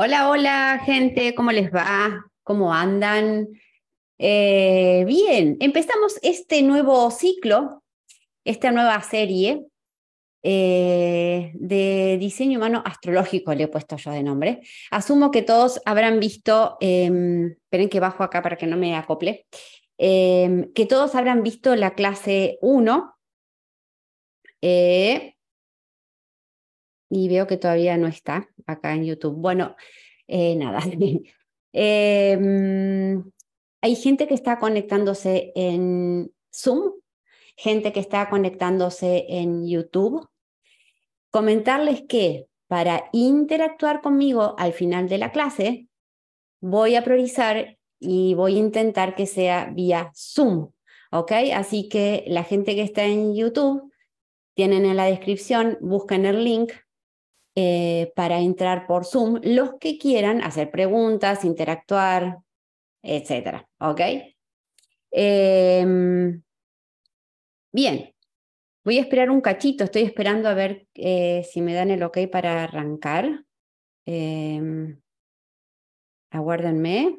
Hola, hola, gente, ¿cómo les va? ¿Cómo andan? Eh, bien, empezamos este nuevo ciclo, esta nueva serie eh, de diseño humano astrológico, le he puesto yo de nombre. Asumo que todos habrán visto, em, esperen que bajo acá para que no me acople, em, que todos habrán visto la clase 1. Eh, y veo que todavía no está acá en YouTube. Bueno, eh, nada. Em, hay gente que está conectándose en Zoom, gente que está conectándose en YouTube. Comentarles que para interactuar conmigo al final de la clase, voy a priorizar y voy a intentar que sea vía Zoom, ¿ok? Así que la gente que está en YouTube, tienen en la descripción, busquen el link eh, para entrar por Zoom los que quieran hacer preguntas, interactuar, etcétera. ¿Ok? Em, bien, voy a esperar un cachito, estoy esperando a ver eh, si me dan el ok para arrancar. Eh, aguárdenme.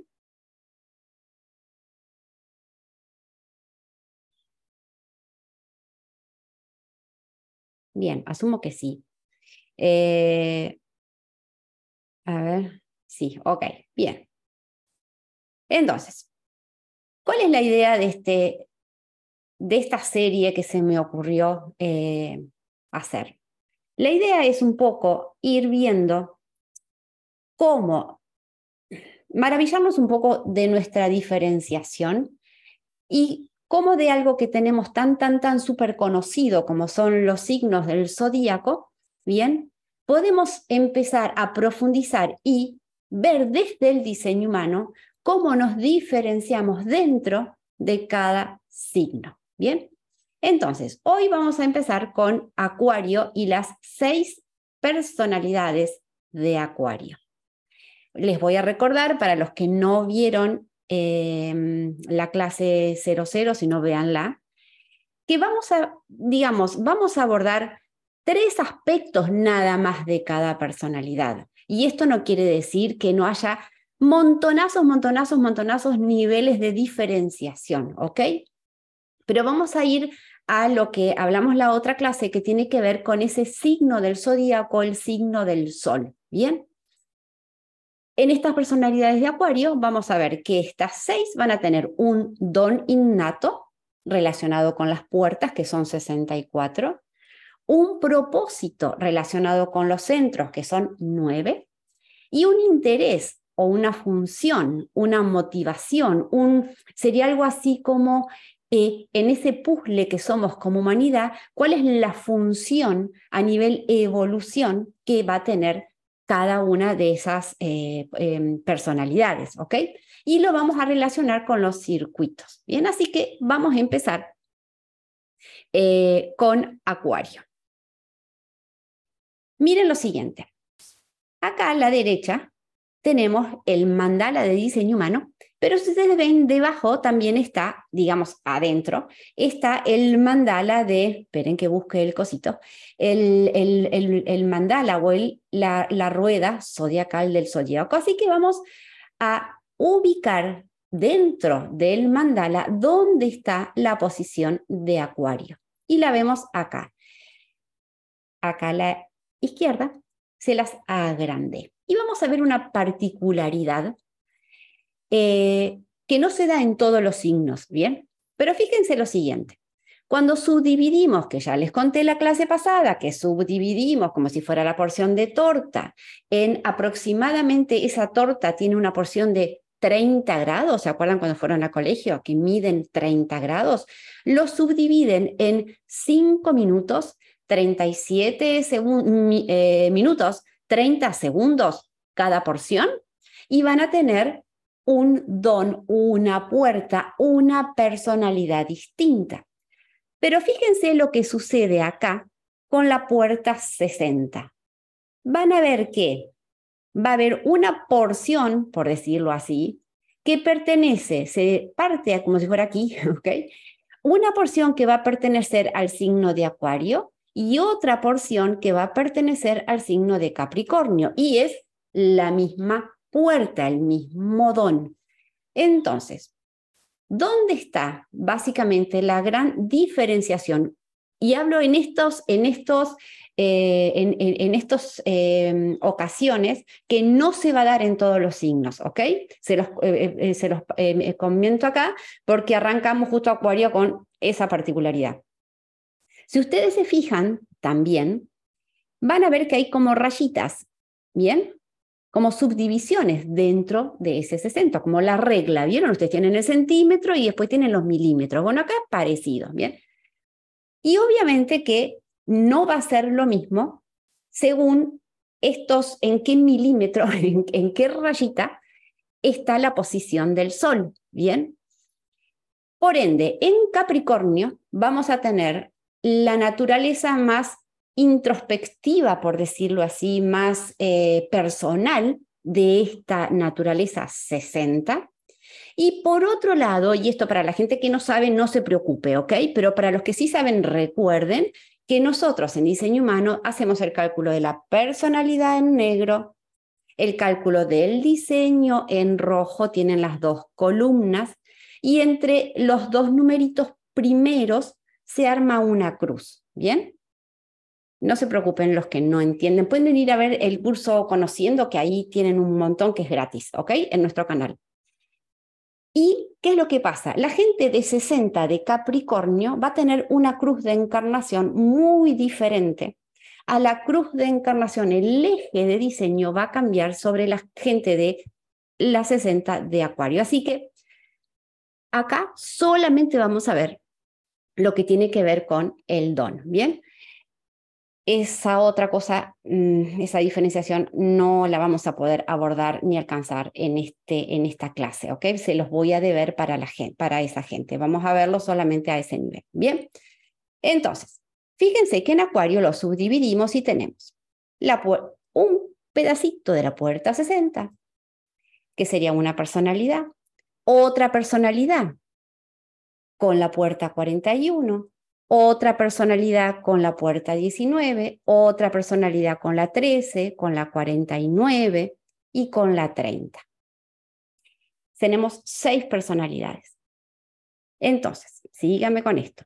Bien, asumo que sí. Eh, a ver, sí, ok, bien. Entonces, ¿cuál es la idea de, este, de esta serie que se me ocurrió eh, hacer? La idea es un poco ir viendo cómo maravillarnos un poco de nuestra diferenciación y cómo de algo que tenemos tan, tan, tan súper conocido como son los signos del zodíaco, Bien, podemos empezar a profundizar y ver desde el diseño humano cómo nos diferenciamos dentro de cada signo. Bien, entonces, hoy vamos a empezar con Acuario y las seis personalidades de Acuario. Les voy a recordar para los que no vieron em, la clase 00, si no véanla, que vamos a, digamos, vamos a abordar tres aspectos nada más de cada personalidad. Y esto no quiere decir que no haya montonazos, montonazos, montonazos niveles de diferenciación, ¿ok? Pero vamos a ir a lo que hablamos la otra clase que tiene que ver con ese signo del zodíaco, el signo del sol, ¿bien? En estas personalidades de Acuario vamos a ver que estas seis van a tener un don innato relacionado con las puertas, que son 64, un propósito relacionado con los centros, que son nueve, y un interés o una función, una motivación, un, sería algo así como eh, en ese puzzle que somos como humanidad, cuál es la función a nivel evolución que va a tener cada una de esas eh, em, personalidades, ¿ok? Y lo vamos a relacionar con los circuitos. Bien, así que vamos a empezar eh, con Acuario. Miren lo siguiente. Acá a la derecha tenemos el mandala de diseño humano, pero si ustedes ven debajo también está, digamos, adentro, está el mandala de, esperen que busque el cosito, el, el, mandala o el, la, la rueda zodiacal del zodiaco. Así que vamos a ubicar dentro del mandala dónde está la posición de Acuario. Y la vemos acá. Acá la izquierda, se las agrandé. Y vamos a ver una particularidad eh, que no se da en todos los signos, ¿bien? Pero fíjense lo siguiente. Cuando subdividimos, que ya les conté la clase pasada, que subdividimos como si fuera la porción de torta, en aproximadamente esa torta tiene una porción de 30 grados, ¿se acuerdan cuando fueron al colegio? Que miden 30 grados, lo subdividen en 5 minutos 37 eh, minutos, 30 segundos cada porción y van a tener un don, una puerta, una personalidad distinta. Pero fíjense lo que sucede acá con la puerta 60. Van a ver que va a haber una porción, por decirlo así, que pertenece, se parte como si fuera aquí, ¿ok? Una porción que va a pertenecer al signo de Acuario y otra porción que va a pertenecer al signo de Capricornio y es la misma puerta, el mismo don. Entonces, ¿dónde está básicamente la gran diferenciación? Y hablo en estos, en estos, eh, en, estos em, ocasiones que no se va a dar en todos los signos, ¿ok? Se los, eh, eh, se los comento acá porque arrancamos justo Acuario con esa particularidad. Si ustedes se fijan también, van a ver que hay como rayitas, ¿bien? Como subdivisiones dentro de ese 60, como la regla, ¿vieron? Ustedes tienen el centímetro y después tienen los milímetros. Bueno, acá parecido, ¿bien? Y obviamente que no va a ser lo mismo según estos, en qué milímetro, en, qué rayita está la posición del Sol, ¿bien? Por ende, en Capricornio vamos a tener la naturaleza más introspectiva, por decirlo así, más eh, personal de esta naturaleza 60. Y por otro lado, y esto para la gente que no sabe, no se preocupe, ¿ok? Pero para los que sí saben, recuerden que nosotros en diseño humano hacemos el cálculo de la personalidad en negro, el cálculo del diseño en rojo, tienen las dos columnas, y entre los dos numeritos primeros se arma una cruz, ¿bien? No se preocupen los que no entienden. Pueden ir a ver el curso Conociendo, que ahí tienen un montón que es gratis, ¿ok? En nuestro canal. ¿Y qué es lo que pasa? La gente de 60 de Capricornio va a tener una cruz de encarnación muy diferente a la cruz de encarnación. El eje de diseño va a cambiar sobre la gente de la 60 de Acuario. Así que acá solamente vamos a ver lo que tiene que ver con el don, ¿bien? Esa otra cosa, mm, esa diferenciación no la vamos a poder abordar ni alcanzar en, este, en esta clase, ¿ok? Se los voy a deber para, la gente, para esa gente. Vamos a verlo solamente a ese nivel, ¿bien? Entonces, fíjense que en Acuario lo subdividimos y tenemos la un pedacito de la puerta 60, que sería una personalidad, otra personalidad, con la puerta 41, otra personalidad con la puerta 19, otra personalidad con la 13, con la 49 y con la 30. Tenemos seis personalidades. Entonces, síganme con esto.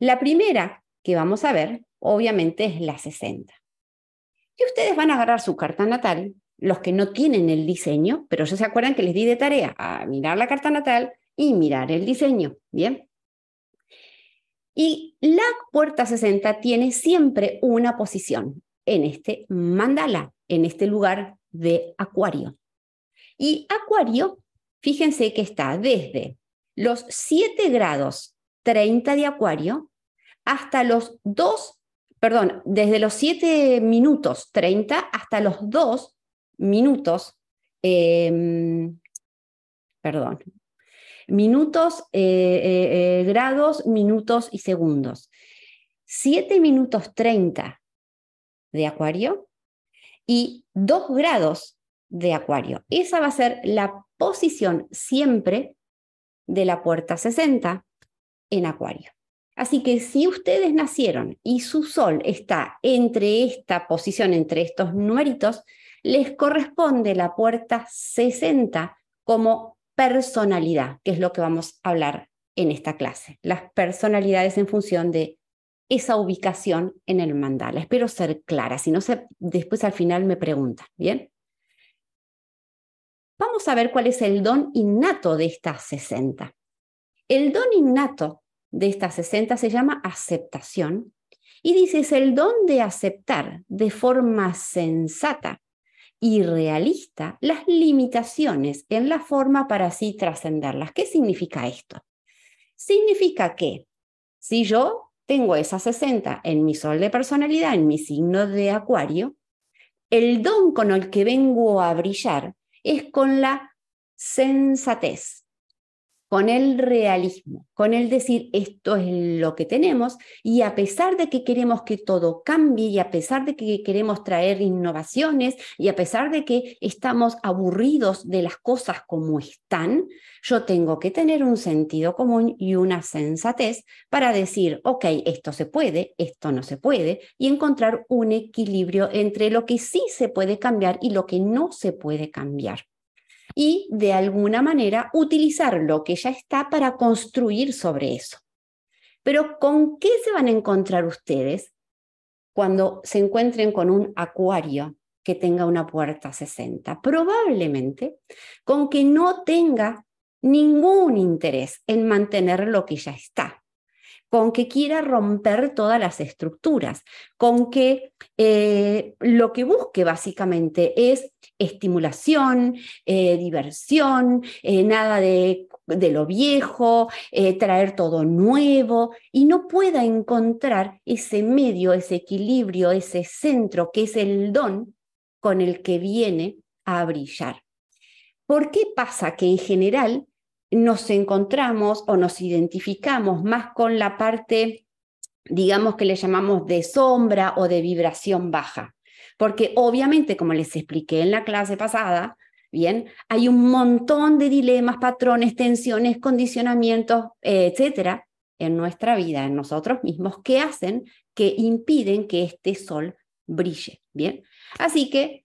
La primera que vamos a ver, obviamente, es la 60. Y ustedes van a agarrar su carta natal, los que no tienen el diseño, pero ya se acuerdan que les di de tarea a mirar la carta natal y mirar el diseño, ¿bien? Y la puerta 60 tiene siempre una posición en este mandala, en este lugar de acuario. Y acuario, fíjense que está desde los 7 grados 30 de acuario hasta los 2, perdón, desde los 7 minutos 30 hasta los 2 minutos, em, perdón, Minutos, eh, eh, eh, grados, minutos y segundos. 7 minutos 30 de acuario y 2 grados de acuario. Esa va a ser la posición siempre de la puerta 60 en acuario. Así que si ustedes nacieron y su sol está entre esta posición, entre estos numeritos, les corresponde la puerta 60 como personalidad, que es lo que vamos a hablar en esta clase. Las personalidades en función de esa ubicación en el mandala. Espero ser clara, si no, se, después al final me preguntan, ¿bien? Vamos a ver cuál es el don innato de estas 60. El don innato de estas 60 se llama aceptación y dice es el don de aceptar de forma sensata y realista las limitaciones en la forma para así trascenderlas. ¿Qué significa esto? Significa que si yo tengo esa 60 en mi sol de personalidad, en mi signo de acuario, el don con el que vengo a brillar es con la sensatez, con el realismo, con el decir esto es lo que tenemos y a pesar de que queremos que todo cambie y a pesar de que queremos traer innovaciones y a pesar de que estamos aburridos de las cosas como están, yo tengo que tener un sentido común y una sensatez para decir, ok, esto se puede, esto no se puede y encontrar un equilibrio entre lo que sí se puede cambiar y lo que no se puede cambiar y de alguna manera utilizar lo que ya está para construir sobre eso. Pero ¿con qué se van a encontrar ustedes cuando se encuentren con un acuario que tenga una puerta 60? Probablemente con que no tenga ningún interés en mantener lo que ya está con que quiera romper todas las estructuras, con que eh, lo que busque básicamente es estimulación, eh, diversión, eh, nada de, de, lo viejo, traer todo nuevo y no pueda encontrar ese medio, ese equilibrio, ese centro que es el don con el que viene a brillar. ¿Por qué pasa que en general nos encontramos o nos identificamos más con la parte, digamos que le llamamos de sombra o de vibración baja. Porque obviamente, como les expliqué en la clase pasada, bien, hay un montón de dilemas, patrones, tensiones, condicionamientos, etcétera, en nuestra vida, en nosotros mismos, que hacen, que impiden que este sol brille, bien. Así que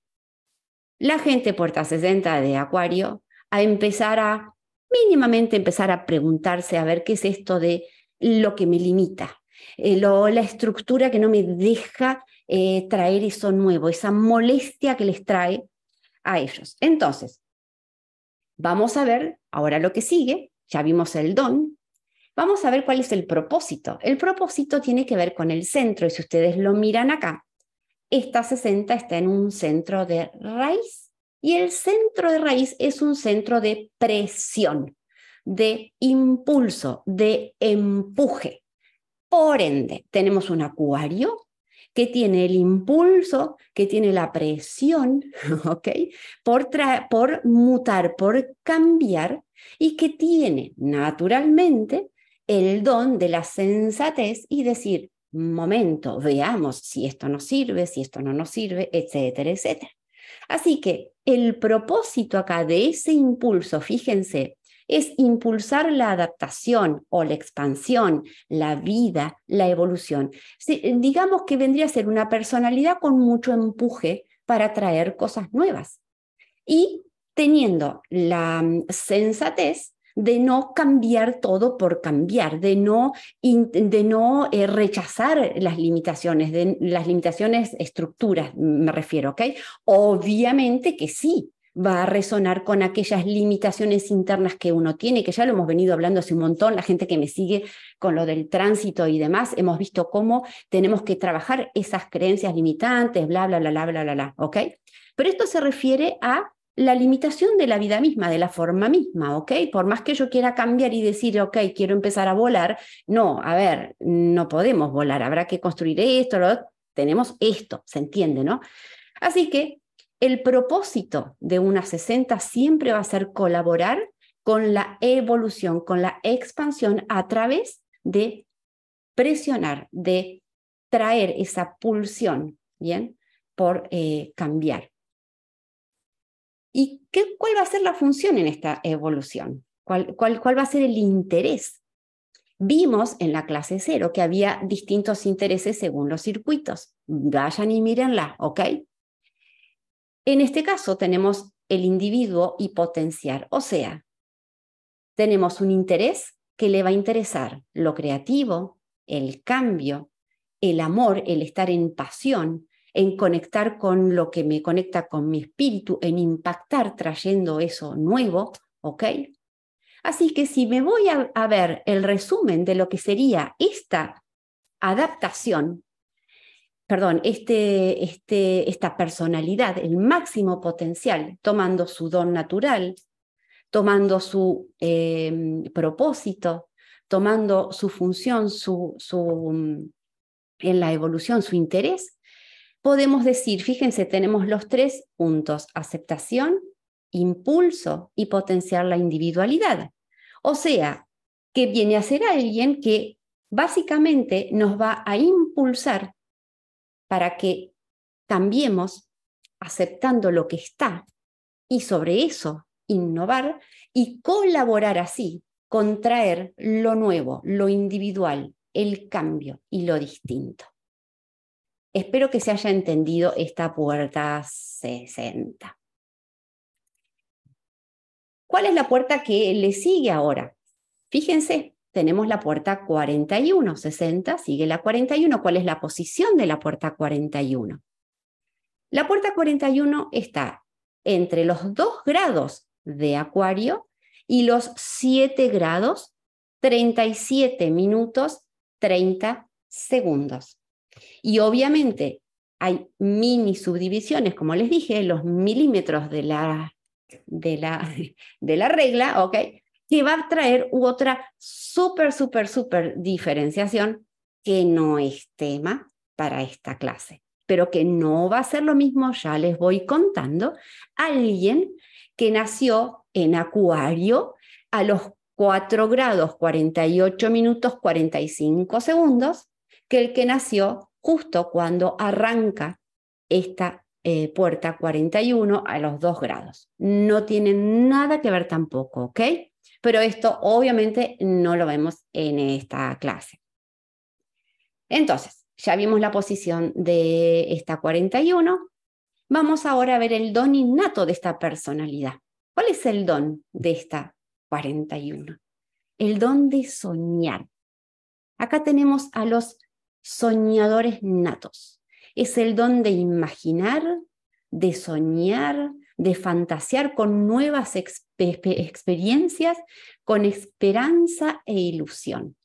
la gente puerta 60 de Acuario a empezar a mínimamente empezar a preguntarse a ver qué es esto de lo que me limita, eh, la estructura que no me deja eh, traer eso nuevo, esa molestia que les trae a ellos. Entonces, vamos a ver ahora lo que sigue, ya vimos el don, vamos a ver cuál es el propósito. El propósito tiene que ver con el centro y si ustedes lo miran acá, esta 60 está en un centro de raíz y el centro de raíz es un centro de presión, de impulso, de empuje. Por ende, tenemos un acuario que tiene el impulso, que tiene la presión, ¿ok? Por, por mutar, por cambiar y que tiene naturalmente el don de la sensatez y decir, momento, veamos si esto nos sirve, si esto no nos sirve, etcétera, etcétera. Así que el propósito acá de ese impulso, fíjense, es impulsar la adaptación o la expansión, la vida, la evolución. digamos que vendría a ser una personalidad con mucho empuje para traer cosas nuevas y teniendo la mm, sensatez de no cambiar todo por cambiar, de no, de no eh, rechazar las limitaciones, de las limitaciones estructuras, me refiero, ¿ok? Obviamente que sí, va a resonar con aquellas limitaciones internas que uno tiene, que ya lo hemos venido hablando hace un montón, la gente que me sigue con lo del tránsito y demás, hemos visto cómo tenemos que trabajar esas creencias limitantes, bla, bla, bla, bla, bla, bla, bla. Pero esto se refiere a la limitación de la vida misma, de la forma misma, ¿ok? Por más que yo quiera cambiar y decir, ok, quiero empezar a volar, no, a ver, no podemos volar, habrá que construir esto, tenemos esto, se entiende, ¿no? Así que el propósito de una 60 siempre va a ser colaborar con la evolución, con la expansión a través de presionar, de traer esa pulsión, ¿bien? Por eh, cambiar. ¿Y qué, cuál va a ser la función en esta evolución? ¿Cuál, cuál, cuál va a ser el interés? Vimos en la clase cero que había distintos intereses según los circuitos. Vayan y mírenla, ¿ok? En este caso tenemos el individuo y potenciar, o sea, tenemos un interés que le va a interesar lo creativo, el cambio, el amor, el estar en pasión, en conectar con lo que me conecta con mi espíritu, en impactar trayendo eso nuevo, ¿ok? Así que si me voy a, ver el resumen de lo que sería esta adaptación, perdón, este, este, esta personalidad, el máximo potencial, tomando su don natural, tomando su em, propósito, tomando su función, su, su, mm, en la evolución, su interés, podemos decir, fíjense, tenemos los tres puntos, aceptación, impulso y potenciar la individualidad. O sea, que viene a ser alguien que básicamente nos va a impulsar para que cambiemos aceptando lo que está y sobre eso innovar y colaborar así, contraer lo nuevo, lo individual, el cambio y lo distinto. Espero que se haya entendido esta puerta 60. ¿Cuál es la puerta que le sigue ahora? Fíjense, tenemos la puerta 41, 60, sigue la 41. ¿Cuál es la posición de la puerta 41? La puerta 41 está entre los 2 grados de Acuario y los 7 grados, 37 minutos, 30 segundos. Y obviamente hay mini subdivisiones, como les dije, los milímetros de la, de la, de la regla, ¿ok? Que va a traer otra súper, súper, súper diferenciación que no es tema para esta clase, pero que no va a ser lo mismo, ya les voy contando, alguien que nació en Acuario a los 4 grados 48 minutos 45 segundos que el que nació justo cuando arranca esta eh, puerta 41 a los 2 grados. No tiene nada que ver tampoco, ¿ok? Pero esto obviamente no lo vemos en esta clase. Entonces, ya vimos la posición de esta 41. Vamos ahora a ver el don innato de esta personalidad. ¿Cuál es el don de esta 41? El don de soñar. Acá tenemos a los soñadores natos. Es el don de imaginar, de soñar, de fantasear con nuevas experiencias, con esperanza e ilusión.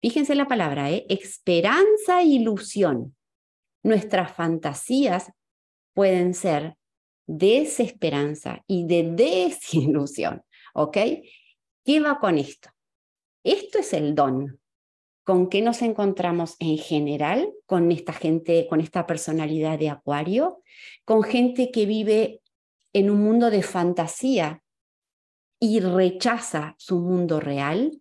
Fíjense la palabra, ¿eh? esperanza e ilusión. Nuestras fantasías pueden ser desesperanza y de desilusión, ¿ok? ¿Qué va con esto? Esto es el don, con qué nos encontramos en general con esta gente, con esta personalidad de Acuario, con gente que vive en un mundo de fantasía y rechaza su mundo real,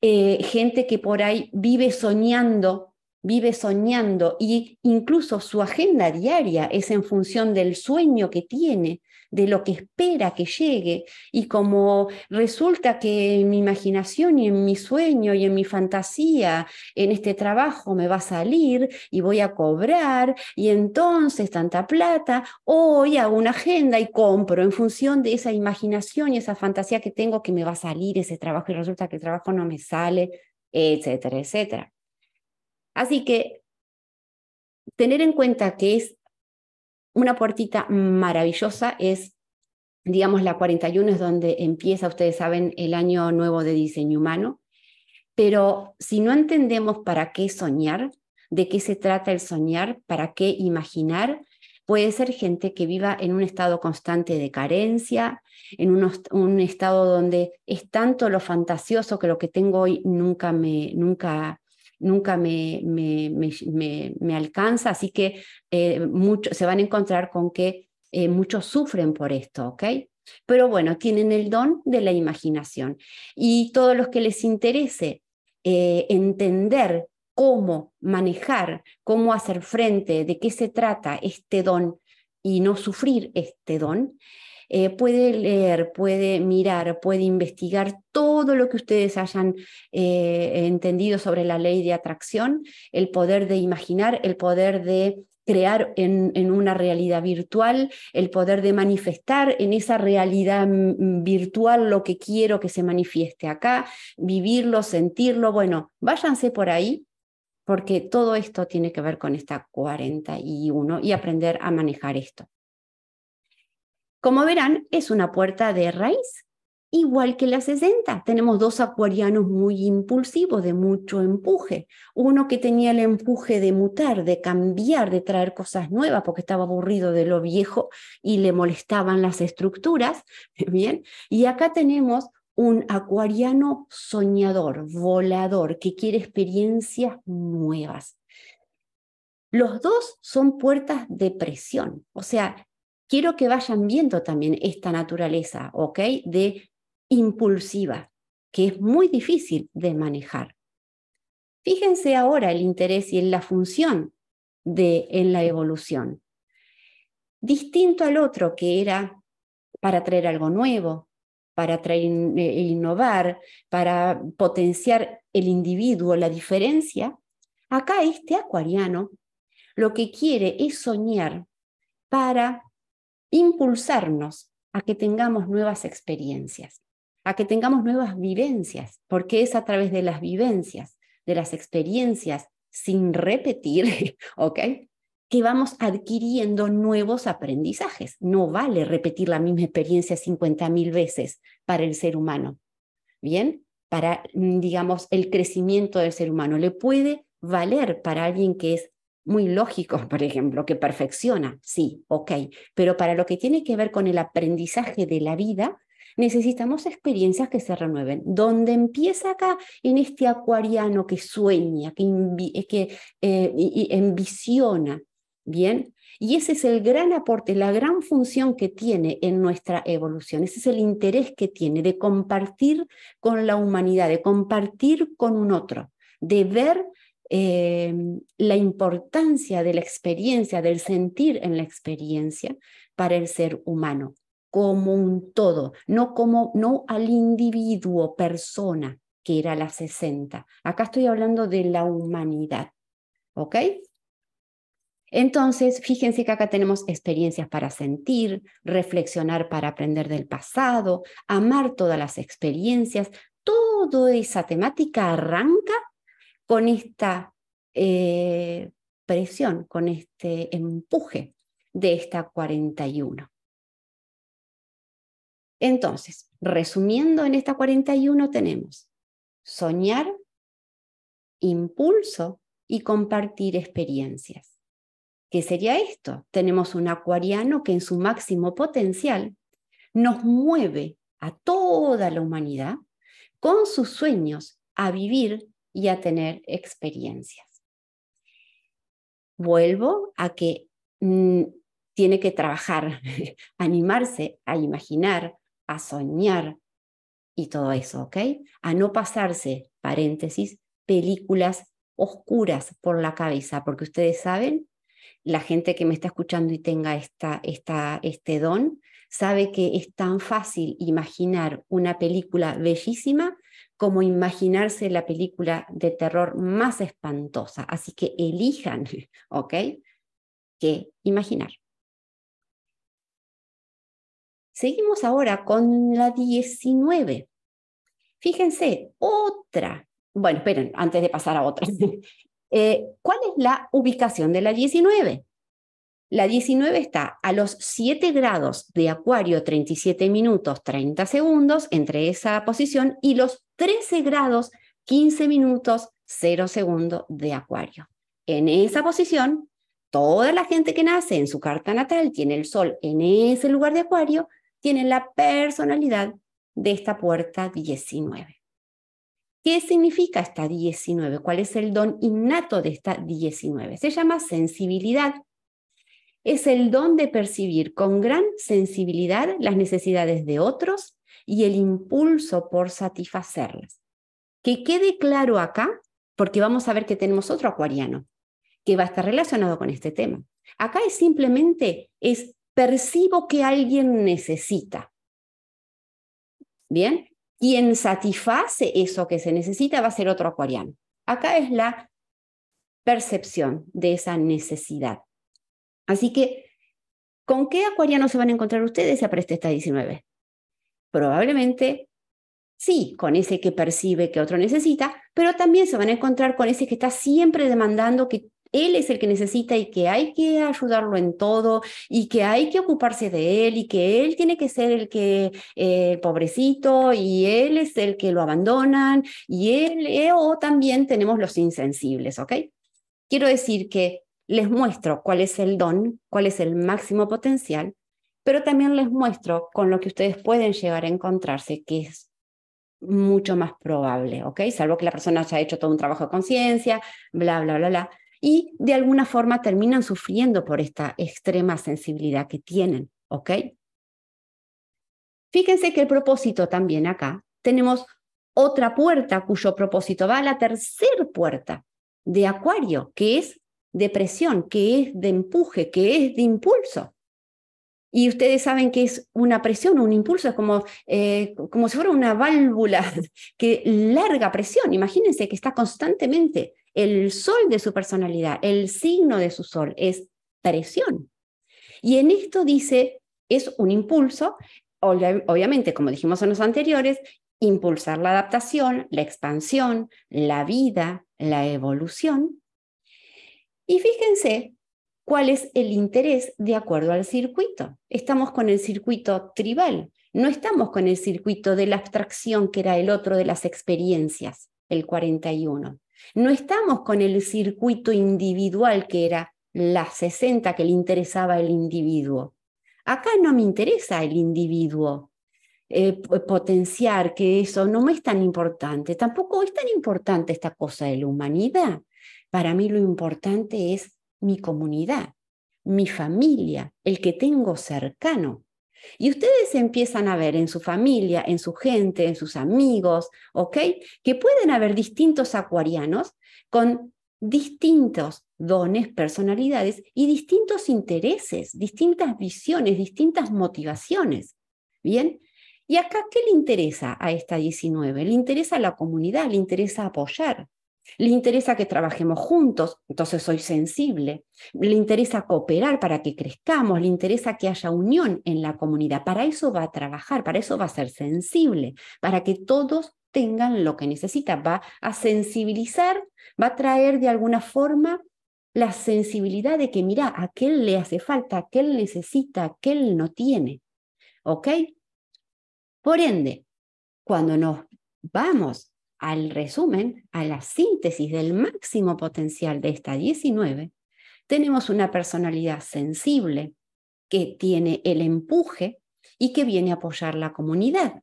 eh, gente que por ahí vive soñando vive soñando y incluso su agenda diaria es en función del sueño que tiene, de lo que espera que llegue. Y como resulta que en mi imaginación y en mi sueño y en mi fantasía, en este trabajo me va a salir y voy a cobrar y entonces tanta plata, hoy hago una agenda y compro en función de esa imaginación y esa fantasía que tengo que me va a salir ese trabajo y resulta que el trabajo no me sale, etcétera, etcétera. Así que tener en cuenta que es una puertita maravillosa, es, digamos, la 41 es donde empieza, ustedes saben, el año nuevo de diseño humano, pero si no entendemos para qué soñar, de qué se trata el soñar, para qué imaginar, puede ser gente que viva en un estado constante de carencia, en un, estado donde es tanto lo fantasioso que lo que tengo hoy nunca me, nunca nunca me, me, alcanza, así que eh, se van a encontrar con que eh, muchos sufren por esto, ¿ok? Pero bueno, tienen el don de la imaginación y todos los que les interese eh, entender cómo manejar, cómo hacer frente, de qué se trata este don y no sufrir este don, eh, puede leer, puede mirar, puede investigar todo lo que ustedes hayan eh, entendido sobre la ley de atracción, el poder de imaginar, el poder de crear en, una realidad virtual, el poder de manifestar en esa realidad mm, virtual lo que quiero que se manifieste acá, vivirlo, sentirlo. Bueno, váyanse por ahí porque todo esto tiene que ver con esta 41 y aprender a manejar esto. Como verán, es una puerta de raíz, igual que la 60. Tenemos dos acuarianos muy impulsivos, de mucho empuje. Uno que tenía el empuje de mutar, de cambiar, de traer cosas nuevas, porque estaba aburrido de lo viejo y le molestaban las estructuras. Bien. Y acá tenemos un acuariano soñador, volador, que quiere experiencias nuevas. Los dos son puertas de presión, o sea, quiero que vayan viendo también esta naturaleza, ¿ok? De impulsiva, que es muy difícil de manejar. Fíjense ahora el interés y en la función de en la evolución. Distinto al otro que era para traer algo nuevo, para traer, eh, innovar, para potenciar el individuo, la diferencia, acá este acuariano lo que quiere es soñar para impulsarnos a que tengamos nuevas experiencias, a que tengamos nuevas vivencias, porque es a través de las vivencias, de las experiencias sin repetir, ¿ok? Que vamos adquiriendo nuevos aprendizajes. No vale repetir la misma experiencia 50.000 veces para el ser humano. ¿Bien? Para, mm, digamos, el crecimiento del ser humano. Le puede valer para alguien que es muy lógico, por ejemplo, que perfecciona, sí, ok, pero para lo que tiene que ver con el aprendizaje de la vida, necesitamos experiencias que se renueven. Donde empieza acá en este acuariano que sueña, que, que eh, ¿bien? Y ese es el gran aporte, la gran función que tiene en nuestra evolución. Ese es el interés que tiene de compartir con la humanidad, de compartir con un otro, de ver eh, la importancia de la experiencia, del sentir en la experiencia para el ser humano como un todo, no como no al individuo, persona, que era la 60. Acá estoy hablando de la humanidad. ¿Ok? Entonces, fíjense que acá tenemos experiencias para sentir, reflexionar para aprender del pasado, amar todas las experiencias. Toda esa temática arranca con esta eh, presión, con este empuje de esta 41. Entonces, resumiendo en esta 41 tenemos soñar, impulso y compartir experiencias. ¿Qué sería esto? Tenemos un acuariano que en su máximo potencial nos mueve a toda la humanidad con sus sueños a vivir y a tener experiencias. Vuelvo a que mm, tiene que trabajar, animarse a imaginar, a soñar y todo eso, ¿ok? A no pasarse, paréntesis, películas oscuras por la cabeza, porque ustedes saben, la gente que me está escuchando y tenga esta, esta, este don, sabe que es tan fácil imaginar una película bellísima como imaginarse la película de terror más espantosa. Así que elijan, ¿ok? Que imaginar. Seguimos ahora con la 19. Fíjense, otra. Bueno, esperen, antes de pasar a otra. Eh, ¿Cuál es la ubicación de la 19? La 19 está a los 7 grados de Acuario, 37 minutos, 30 segundos, entre esa posición, y los 13 grados, 15 minutos, 0 segundos de Acuario. En esa posición, toda la gente que nace en su carta natal tiene el Sol en ese lugar de Acuario, tienen la personalidad de esta puerta 19. ¿Qué significa esta 19? ¿Cuál es el don innato de esta 19? Se llama sensibilidad. Es el don de percibir con gran sensibilidad las necesidades de otros y el impulso por satisfacerlas. Que quede claro acá, porque vamos a ver que tenemos otro acuariano que va a estar relacionado con este tema. Acá es simplemente es percibo que alguien necesita. Bien, quien satisface eso que se necesita va a ser otro acuariano. Acá es la percepción de esa necesidad. Así que, ¿con qué acuariano se van a encontrar ustedes si apreste esta 19? Probablemente sí, con ese que percibe que otro necesita, pero también se van a encontrar con ese que está siempre demandando que él es el que necesita y que hay que ayudarlo en todo y que hay que ocuparse de él y que él tiene que ser el que, eh, pobrecito, y él es el que lo abandonan y él, eh, o también tenemos los insensibles, ¿ok? Quiero decir que les muestro cuál es el don, cuál es el máximo potencial, pero también les muestro con lo que ustedes pueden llegar a encontrarse, que es mucho más probable, ¿ok? Salvo que la persona haya hecho todo un trabajo de conciencia, bla, bla, bla, bla y de alguna forma terminan sufriendo por esta extrema sensibilidad que tienen, ¿ok? Fíjense que el propósito también acá, tenemos otra puerta cuyo propósito va a la tercera puerta de Acuario, que es de presión, que es de empuje, que es de impulso. Y ustedes saben que es una presión, un impulso, es como, eh, como si fuera una válvula que larga presión. Imagínense que está constantemente el sol de su personalidad, el signo de su sol es presión. Y en esto dice, es un impulso, obviamente, como dijimos en los anteriores, impulsar la adaptación, la expansión, la vida, la evolución. Y fíjense cuál es el interés de acuerdo al circuito. Estamos con el circuito tribal, no estamos con el circuito de la abstracción que era el otro de las experiencias, el 41. No estamos con el circuito individual que era la 60 que le interesaba el individuo. Acá no me interesa el individuo, eh, potenciar que eso no me es tan importante. Tampoco es tan importante esta cosa de la humanidad. Para mí lo importante es mi comunidad, mi familia, el que tengo cercano. Y ustedes empiezan a ver en su familia, en su gente, en sus amigos, ¿ok? Que pueden haber distintos acuarianos con distintos dones, personalidades y distintos intereses, distintas visiones, distintas motivaciones. ¿Bien? ¿Y acá qué le interesa a esta 19? Le interesa la comunidad, le interesa apoyar. Le interesa que trabajemos juntos, entonces soy sensible. Le interesa cooperar para que crezcamos, le interesa que haya unión en la comunidad. Para eso va a trabajar, para eso va a ser sensible, para que todos tengan lo que necesitan. Va a sensibilizar, va a traer de alguna forma la sensibilidad de que, mira, a aquel le hace falta, a aquel necesita, a aquel no tiene. ¿Ok? Por ende, cuando nos vamos al resumen, a la síntesis del máximo potencial de esta 19, tenemos una personalidad sensible que tiene el empuje y que viene a apoyar la comunidad.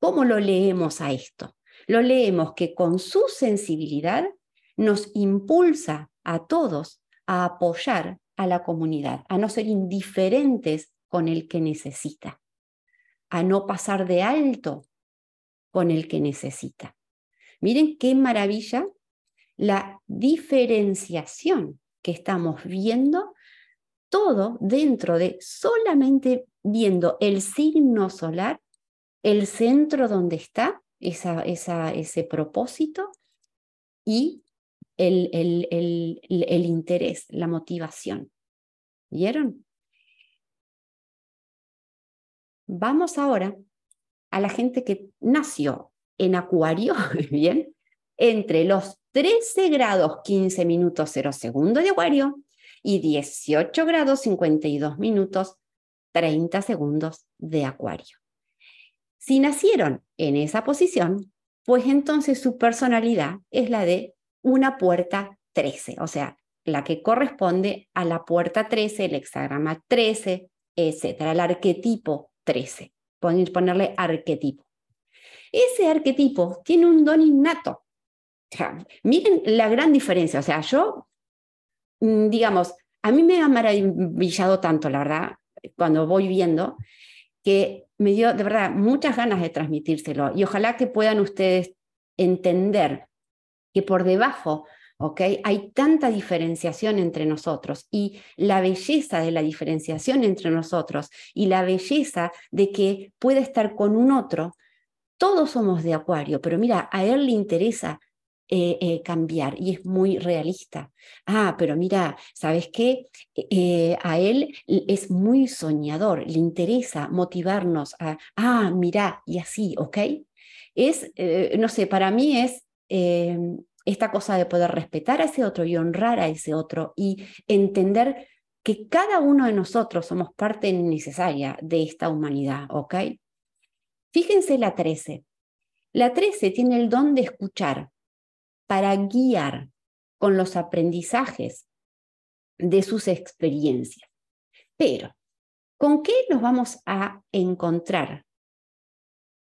¿Cómo lo leemos a esto? Lo leemos que con su sensibilidad nos impulsa a todos a apoyar a la comunidad, a no ser indiferentes con el que necesita, a no pasar de alto con el que necesita. Miren qué maravilla la diferenciación que estamos viendo, todo dentro de solamente viendo el signo solar, el centro donde está esa, ese propósito y el, el, el interés, la motivación. ¿Vieron? Vamos ahora a la gente que nació en Acuario, bien, entre los 13 grados 15 minutos 0 segundos de Acuario y 18 grados 52 minutos 30 segundos de Acuario. Si nacieron en esa posición, pues entonces su personalidad es la de una puerta 13, o sea, la que corresponde a la puerta 13, el hexagrama 13, etcétera, el arquetipo 13. Pueden ponerle arquetipo. Ese arquetipo tiene un don innato. miren la gran diferencia. O sea, yo, mm, digamos, a mí me ha maravillado tanto, la verdad, cuando voy viendo, que me dio de verdad muchas ganas de transmitírselo. Y ojalá que puedan ustedes entender que por debajo hay tanta diferenciación entre nosotros y la belleza de la diferenciación entre nosotros y la belleza de que puede estar con un otro todos somos de Acuario, pero mira, a él le interesa eh, eh, cambiar y es muy realista. Ah, pero mira, ¿sabes qué? Eh, a él es muy soñador, le interesa motivarnos a, ah, mira, y así, ¿ok? Es, no sé, para mí es esta cosa de poder respetar a ese otro y honrar a ese otro y entender que cada uno de nosotros somos parte necesaria de esta humanidad, ¿ok? Fíjense la 13. La 13 tiene el don de escuchar para guiar con los aprendizajes de sus experiencias. Pero, ¿con qué nos vamos a encontrar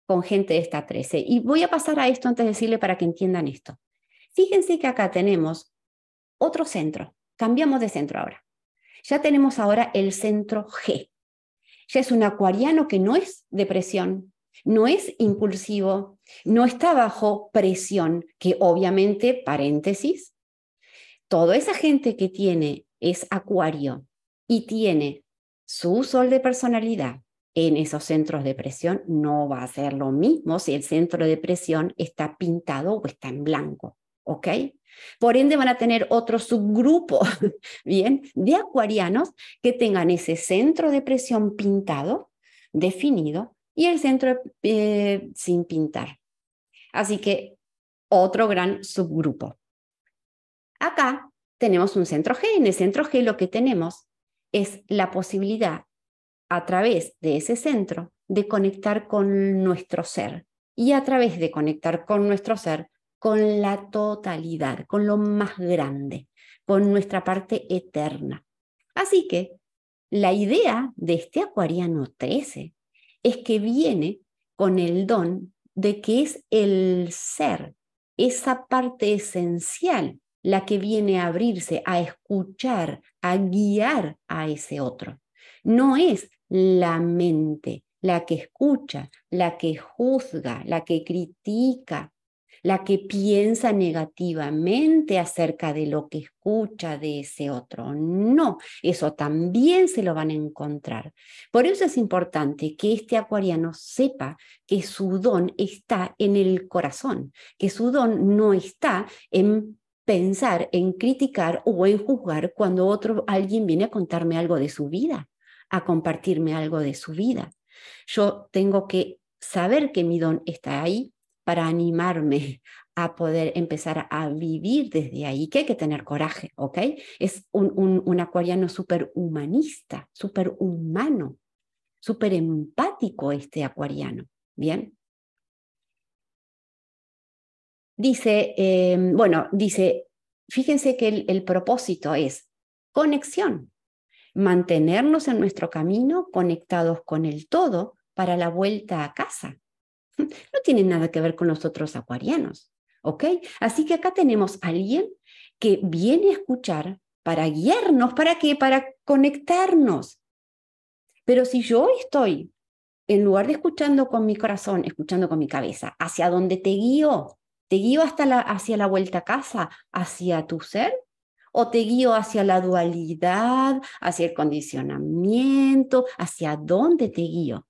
con gente de esta 13? Y voy a pasar a esto antes de decirle para que entiendan esto. Fíjense que acá tenemos otro centro. Cambiamos de centro ahora. Ya tenemos ahora el centro G. ya es un acuariano que no es depresión, no es impulsivo, no está bajo presión, que obviamente, paréntesis, toda esa gente que tiene es acuario y tiene su sol de personalidad en esos centros de presión, no va a ser lo mismo si el centro de presión está pintado o está en blanco, ¿ok? Por ende van a tener otro subgrupo, bien, de acuarianos que tengan ese centro de presión pintado, definido, y el centro sin pintar. Así que otro gran subgrupo. Acá tenemos un centro G. En el centro G lo que tenemos es la posibilidad a través de ese centro de conectar con nuestro ser y a través de conectar con nuestro ser con la totalidad, con lo más grande, con nuestra parte eterna. Así que la idea de este acuariano 13 es que viene con el don de que es el ser, esa parte esencial, la que viene a abrirse, a escuchar, a guiar a ese otro. No es la mente la que escucha, la que juzga, la que critica, la que piensa negativamente acerca de lo que escucha de ese otro. No, eso también se lo van a encontrar. Por eso es importante que este acuariano sepa que su don está en el corazón, que su don no está en pensar, en criticar o en juzgar cuando otro alguien viene a contarme algo de su vida, a compartirme algo de su vida. Yo tengo que saber que mi don está ahí para animarme a poder empezar a vivir desde ahí, que hay que tener coraje, ¿ok? Es un, un, acuariano súper humanista, súper humano, súper empático este acuariano, ¿bien? Dice, eh, bueno, dice, fíjense que el propósito es conexión, mantenernos en nuestro camino conectados con el todo para la vuelta a casa, no tiene nada que ver con los otros acuarianos, ¿ok? Así que acá tenemos a alguien que viene a escuchar para guiarnos, ¿para qué? Para conectarnos. Pero si yo estoy, en lugar de escuchando con mi corazón, escuchando con mi cabeza, ¿hacia dónde te guío? ¿Te guío hasta la, hacia la vuelta a casa, hacia tu ser? ¿O te guío hacia la dualidad, hacia el condicionamiento? ¿Hacia dónde te guío?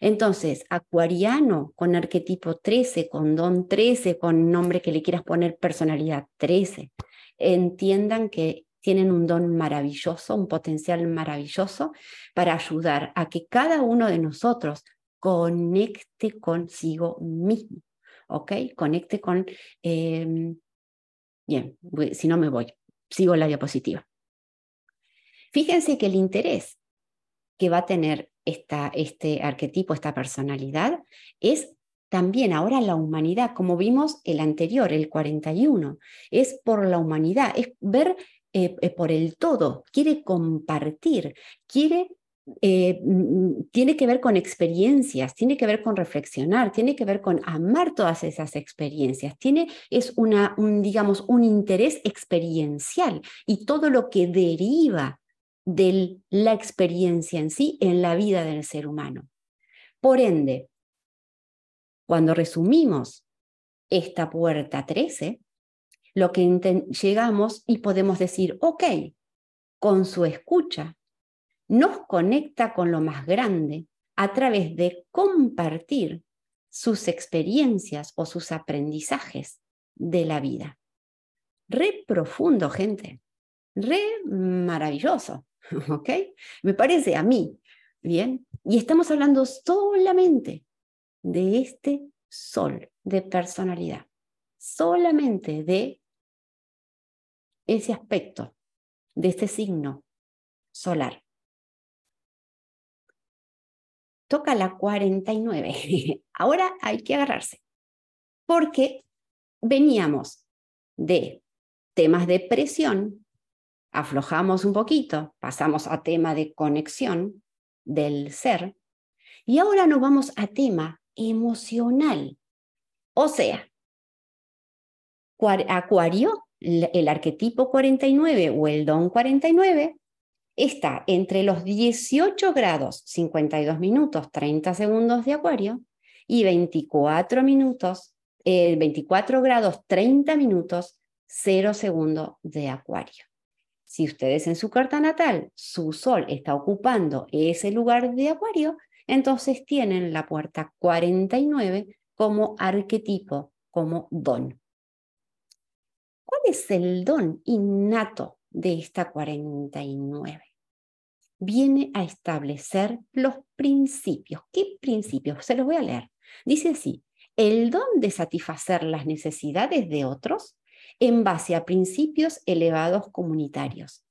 Entonces, acuariano con arquetipo 13, con don 13, con nombre que le quieras poner personalidad 13, entiendan que tienen un don maravilloso, un potencial maravilloso para ayudar a que cada uno de nosotros conecte consigo mismo, ¿ok? Conecte con... Em, bien, si no me voy, sigo la diapositiva. Fíjense que el interés que va a tener este arquetipo, esta personalidad, es también ahora la humanidad, como vimos el anterior, el 41, es por la humanidad, es ver eh, eh, por el todo, quiere compartir, quiere eh, mm, tiene que ver con experiencias, tiene que ver con reflexionar, tiene que ver con amar todas esas experiencias, tiene, es una, un, digamos, un interés experiencial y todo lo que deriva de la experiencia en sí en la vida del ser humano. Por ende, cuando resumimos esta puerta 13, lo que llegamos y podemos decir, ok, con su escucha, nos conecta con lo más grande a través de compartir sus experiencias o sus aprendizajes de la vida. Re profundo, gente. Re maravilloso. ¿ok? Me parece a mí, ¿bien? Y estamos hablando solamente de este sol de personalidad, solamente de ese aspecto, de este signo solar. Toca la 49. Ahora hay que agarrarse, porque veníamos de temas de presión aflojamos un poquito, pasamos a tema de conexión del ser, y ahora nos vamos a tema emocional. O sea, Acuario, el arquetipo 49 o el don 49, está entre los 18 grados 52 minutos 30 segundos de Acuario y 24 minutos, 24 eh, grados 30 minutos 0 segundos de Acuario. Si ustedes en su carta natal, su sol está ocupando ese lugar de Acuario, entonces tienen la puerta 49 como arquetipo, como don. ¿Cuál es el don innato de esta 49? Viene a establecer los principios. ¿Qué principios? Se los voy a leer. Dice así, el don de satisfacer las necesidades de otros en base a principios elevados comunitarios.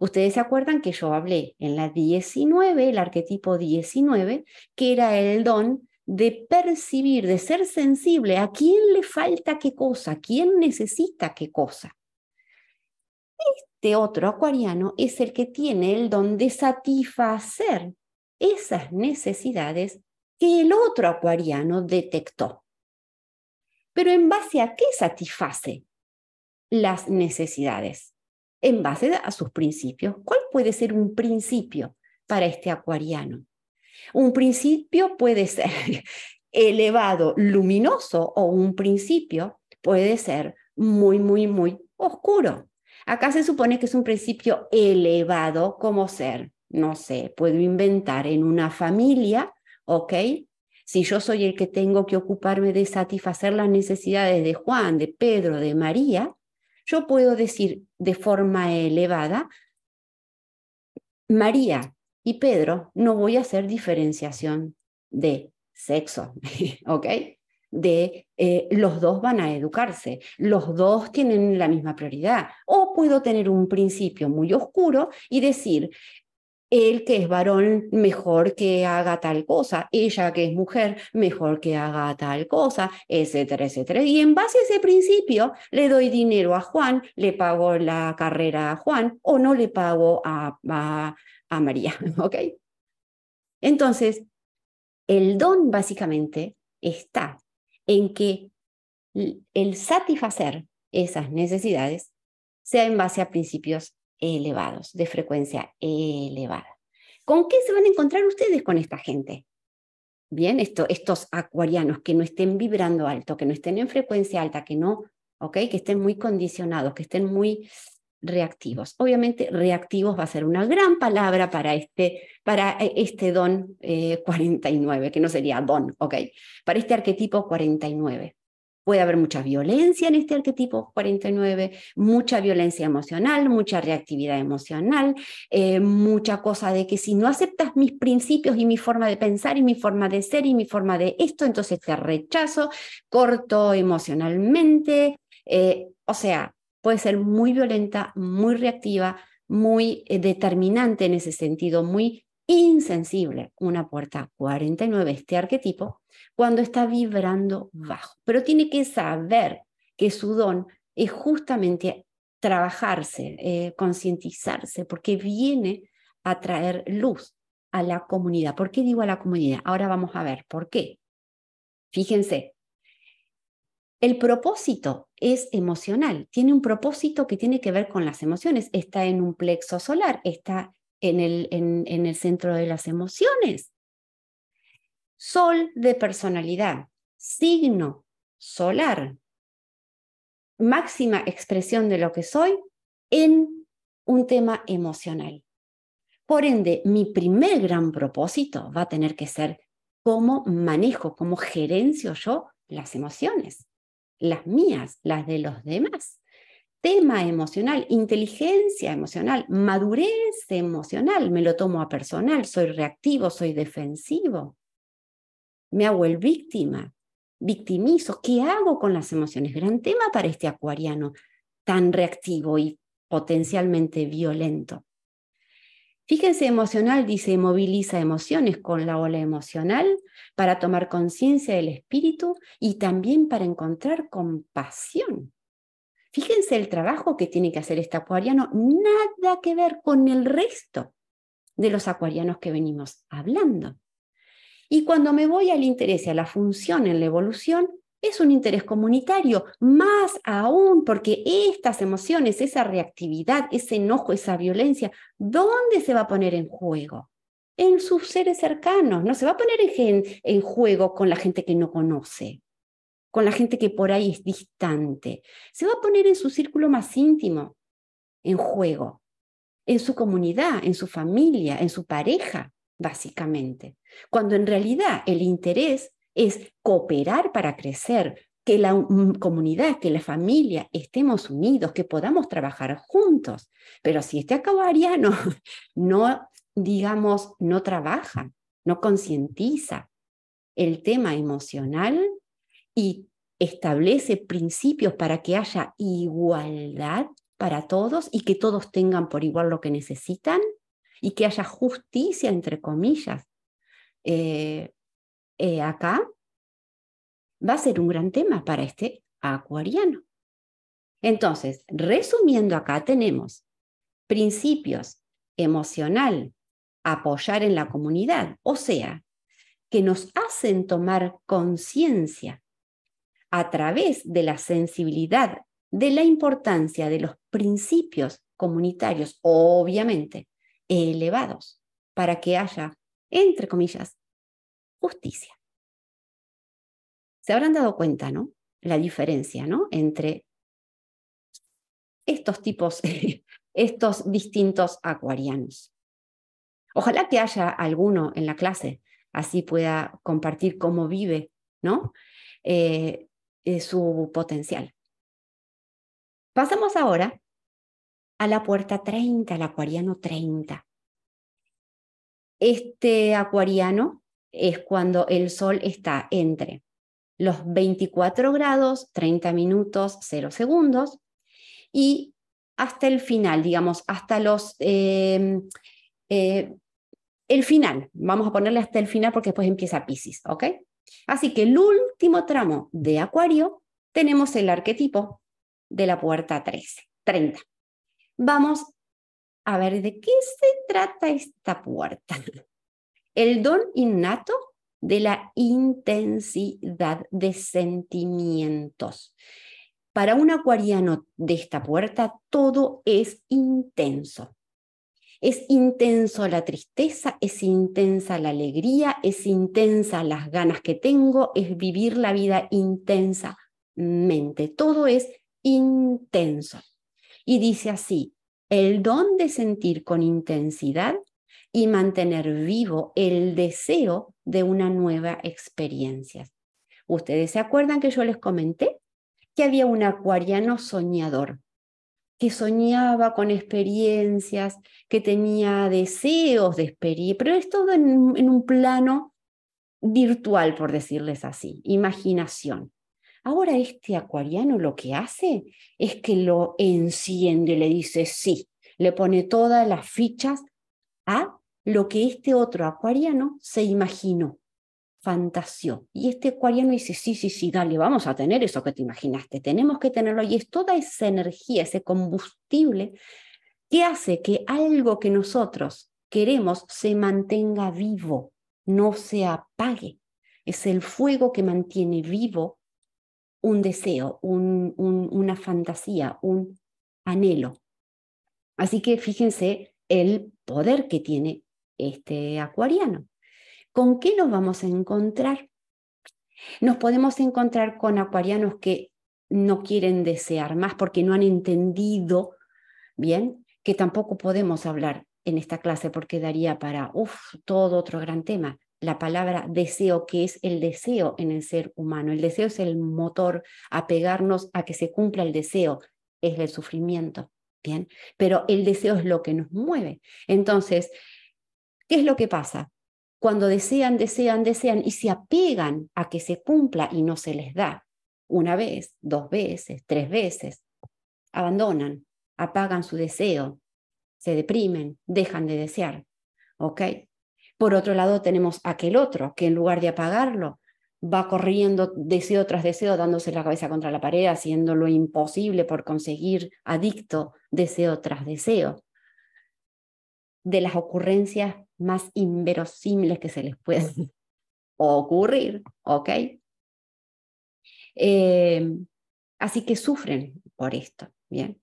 Ustedes se acuerdan que yo hablé en la 19, el arquetipo 19, que era el don de percibir, de ser sensible a quién le falta qué cosa, quién necesita qué cosa. Este otro acuariano es el que tiene el don de satisfacer esas necesidades que el otro acuariano detectó. Pero en base a qué satisface las necesidades, en base a sus principios. ¿Cuál puede ser un principio para este acuariano? Un principio puede ser elevado, luminoso, o un principio puede ser muy, muy, muy oscuro. Acá se supone que es un principio elevado como ser, no sé, puedo inventar en una familia, ¿ok? Si yo soy el que tengo que ocuparme de satisfacer las necesidades de Juan, de Pedro, de María, yo puedo decir de forma elevada, María y Pedro, no voy a hacer diferenciación de sexo, ¿ok? De eh, los dos van a educarse, los dos tienen la misma prioridad. O puedo tener un principio muy oscuro y decir, él que es varón, mejor que haga tal cosa, ella que es mujer, mejor que haga tal cosa, etcétera, etcétera. Y en base a ese principio, le doy dinero a Juan, le pago la carrera a Juan o no le pago a, a, María, ¿ok? Entonces, el don básicamente está en que el satisfacer esas necesidades sea en base a principios elevados, de frecuencia elevada. ¿Con qué se van a encontrar ustedes con esta gente? Bien, esto, estos acuarianos que no estén vibrando alto, que no estén en frecuencia alta, que no, ¿ok? Que estén muy condicionados, que estén muy reactivos. Obviamente, reactivos va a ser una gran palabra para este, para eh, este don 49, eh, que no sería don, ¿ok? Para este arquetipo 49. Puede haber mucha violencia en este arquetipo 49, mucha violencia emocional, mucha reactividad emocional, eh, mucha cosa de que si no aceptas mis principios y mi forma de pensar y mi forma de ser y mi forma de esto, entonces te rechazo, corto emocionalmente. Eh, o sea, puede ser muy violenta, muy reactiva, muy eh, determinante en ese sentido, muy insensible. Una puerta 49, este arquetipo, cuando está vibrando bajo. Pero tiene que saber que su don es justamente trabajarse, eh, concientizarse, porque viene a traer luz a la comunidad. ¿Por qué digo a la comunidad? Ahora vamos a ver por qué. Fíjense, el propósito es emocional, tiene un propósito que tiene que ver con las emociones, está en un plexo solar, está en el, en el centro de las emociones. Sol de personalidad, signo solar, máxima expresión de lo que soy en un tema emocional. Por ende, mi primer gran propósito va a tener que ser cómo manejo, cómo gerencio yo las emociones, las mías, las de los demás. Tema emocional, inteligencia emocional, madurez emocional, me lo tomo a personal, soy reactivo, soy defensivo me hago el víctima, victimizo, ¿qué hago con las emociones? Gran tema para este acuariano tan reactivo y potencialmente violento. Fíjense, emocional dice moviliza emociones con la ola emocional para tomar conciencia del espíritu y también para encontrar compasión. Fíjense el trabajo que tiene que hacer este acuariano, nada que ver con el resto de los acuarianos que venimos hablando. Y cuando me voy al interés y a la función en la evolución, es un interés comunitario, más aún porque estas emociones, esa reactividad, ese enojo, esa violencia, ¿dónde se va a poner en juego? En sus seres cercanos, no se va a poner en, en juego con la gente que no conoce, con la gente que por ahí es distante, se va a poner en su círculo más íntimo, en juego, en su comunidad, en su familia, en su pareja, básicamente, cuando en realidad el interés es cooperar para crecer, que la comunidad, que la familia estemos unidos, que podamos trabajar juntos. Pero si este acabariano no, digamos, no trabaja, no concientiza el tema emocional y establece principios para que haya igualdad para todos y que todos tengan por igual lo que necesitan y que haya justicia, entre comillas, eh, eh, acá va a ser un gran tema para este acuariano. Entonces, resumiendo acá, tenemos principios emocional, apoyar en la comunidad, o sea, que nos hacen tomar conciencia a través de la sensibilidad de la importancia de los principios comunitarios, obviamente elevados, para que haya, entre comillas, justicia. Se habrán dado cuenta, ¿no? La diferencia, ¿no? Entre estos tipos, estos distintos acuarianos. Ojalá que haya alguno en la clase, así pueda compartir cómo vive, ¿no? Eh, eh, su potencial. Pasamos ahora a la puerta 30, al acuariano 30. Este acuariano es cuando el sol está entre los 24 grados, 30 minutos, 0 segundos y hasta el final, digamos, hasta los... Em, eh, el final, vamos a ponerle hasta el final porque después empieza Pisces, ¿ok? Así que el último tramo de Acuario tenemos el arquetipo de la puerta 13, 30. Vamos a ver de qué se trata esta puerta. El don innato de la intensidad de sentimientos. Para un acuariano de esta puerta, todo es intenso. Es intenso la tristeza, es intensa la alegría, es intensa las ganas que tengo, es vivir la vida intensamente. Todo es intenso. Y dice así, el don de sentir con intensidad y mantener vivo el deseo de una nueva experiencia. Ustedes se acuerdan que yo les comenté que había un acuariano soñador, que soñaba con experiencias, que tenía deseos de experiencia, pero es todo en, en un plano virtual, por decirles así, imaginación. Ahora este acuariano lo que hace es que lo enciende, le dice sí, le pone todas las fichas a lo que este otro acuariano se imaginó, fantaseó. Y este acuariano dice, sí, sí, sí, dale, vamos a tener eso que te imaginaste, tenemos que tenerlo. Y es toda esa energía, ese combustible que hace que algo que nosotros queremos se mantenga vivo, no se apague. Es el fuego que mantiene vivo un deseo, una fantasía, un anhelo. Así que fíjense el poder que tiene este acuariano. ¿Con qué nos vamos a encontrar? Nos podemos encontrar con acuarianos que no quieren desear más porque no han entendido bien que tampoco podemos hablar en esta clase porque daría para todo otro gran tema. La palabra deseo, que es el deseo en el ser humano. El deseo es el motor a pegarnos a que se cumpla el deseo, es el sufrimiento. Bien, pero el deseo es lo que nos mueve. Entonces, ¿Qué es lo que pasa? Cuando desean, desean, desean y se apegan a que se cumpla y no se les da, una vez, dos veces, tres veces, abandonan, apagan su deseo, se deprimen, dejan de desear. ¿Ok? Por otro lado, tenemos aquel otro que en lugar de apagarlo, va corriendo deseo tras deseo, dándose la cabeza contra la pared, haciendo lo imposible por conseguir adicto deseo tras deseo. De las ocurrencias más inverosímiles que se les pueden ocurrir, ¿ok? Eh, así que sufren por esto, ¿bien?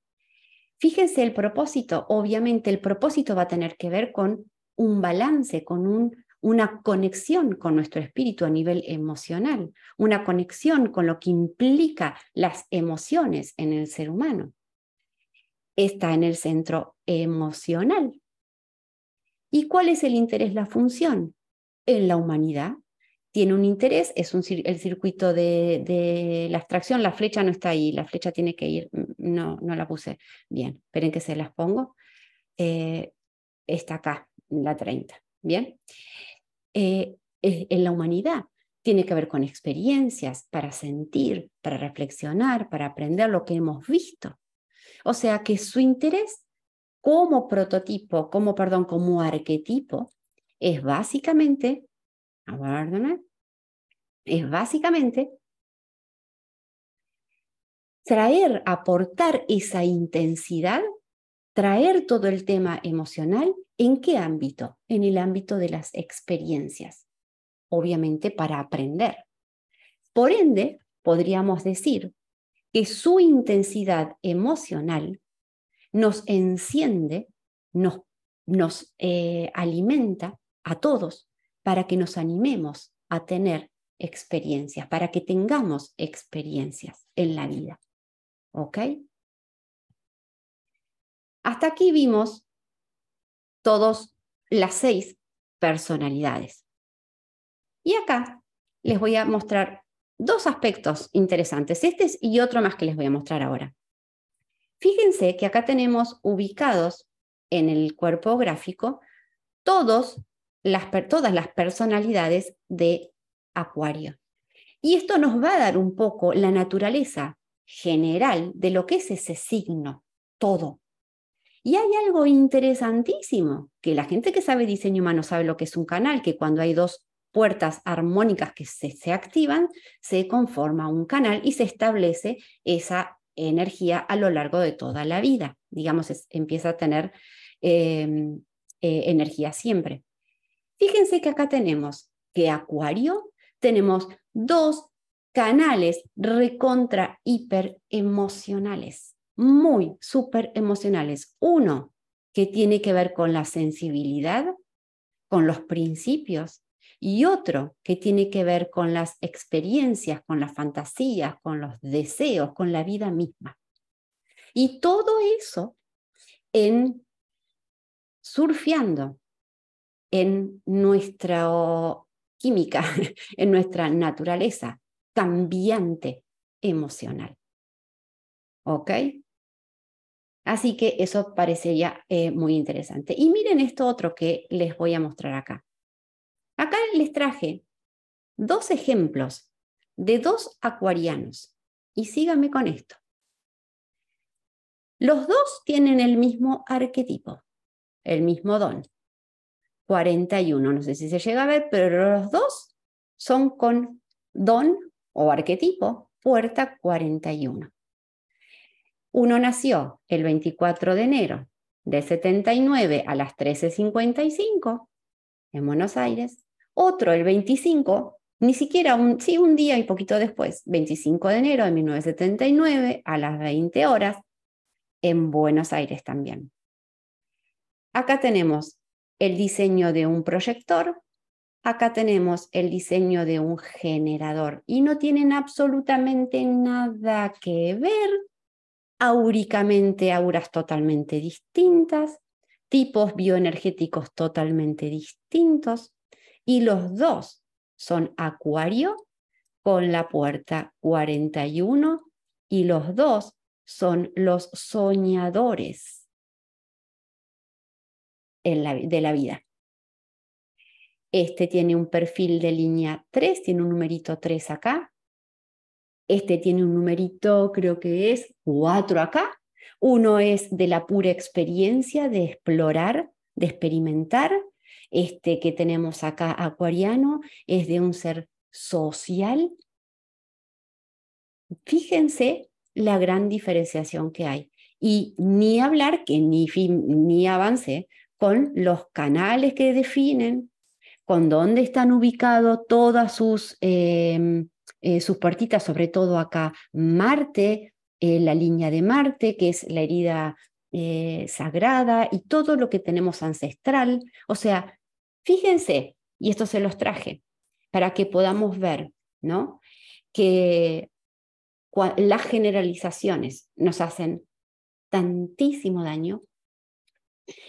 Fíjense el propósito, obviamente el propósito va a tener que ver con un balance, con un, una conexión con nuestro espíritu a nivel emocional, una conexión con lo que implica las emociones en el ser humano. Está en el centro emocional. ¿Y cuál es el interés, la función? En la humanidad. Tiene un interés, es un, el circuito de, la abstracción, la flecha no está ahí, la flecha tiene que ir, mm, no, no la puse bien, esperen que se las pongo. Eh, está acá, la 30, ¿bien? Eh, en la humanidad. Tiene que ver con experiencias para sentir, para reflexionar, para aprender lo que hemos visto. O sea que su interés como prototipo, como, perdón, como arquetipo, es básicamente, es básicamente traer, aportar esa intensidad, traer todo el tema emocional ¿En qué ámbito? En el ámbito de las experiencias, obviamente para aprender. Por ende, podríamos decir que su intensidad emocional nos enciende, nos, nos eh, alimenta a todos para que nos animemos a tener experiencias, para que tengamos experiencias en la vida. ¿Ok? Hasta aquí vimos todas las seis personalidades. Y acá les voy a mostrar dos aspectos interesantes, este y otro más que les voy a mostrar ahora. Fíjense que acá tenemos ubicados en el cuerpo gráfico todas las personalidades de Acuario. Y esto nos va a dar un poco la naturaleza general de lo que es ese signo, todo. Y hay algo interesantísimo, que la gente que sabe diseño humano sabe lo que es un canal, que cuando hay dos puertas armónicas que se, activan, se conforma un canal y se establece esa energía a lo largo de toda la vida. Digamos, empieza a tener em, eh, energía siempre. Fíjense que acá tenemos que Acuario, tenemos dos canales recontra hiper emocionales muy súper emocionales. Uno que tiene que ver con la sensibilidad, con los principios, y otro que tiene que ver con las experiencias, con las fantasías, con los deseos, con la vida misma. Y todo eso en surfeando en nuestra química, en nuestra naturaleza cambiante emocional. ¿Ok? Así que eso parecería eh, muy interesante. Y miren esto otro que les voy a mostrar acá. Acá les traje dos ejemplos de dos acuarianos. Y síganme con esto. Los dos tienen el mismo arquetipo, el mismo don. 41, no sé si se llega a ver, pero los dos son con don o arquetipo, puerta 41. Uno nació el 24 de enero de 79 a las 13.55 en Buenos Aires. Otro el 25, ni siquiera un, sí, un día y poquito después, 25 de enero de 1979 a las 20 horas en Buenos Aires también. Acá tenemos el diseño de un proyector, acá tenemos el diseño de un generador y no tienen absolutamente nada que ver áuricamente auras totalmente distintas, tipos bioenergéticos totalmente distintos, y los dos son Acuario con la puerta 41 y los dos son los soñadores de la vida. Este tiene un perfil de línea 3, tiene un numerito 3 acá, este tiene un numerito, creo que es cuatro acá. Uno es de la pura experiencia de explorar, de experimentar. Este que tenemos acá, acuariano, es de un ser social. Fíjense la gran diferenciación que hay. Y ni hablar que ni, ni avance con los canales que definen, con dónde están ubicados todas sus em, eh, sus puertitas, sobre todo acá Marte, eh, la línea de Marte, que es la herida eh, sagrada y todo lo que tenemos ancestral. O sea, fíjense, y esto se los traje, para que podamos ver, ¿no? Que las generalizaciones nos hacen tantísimo daño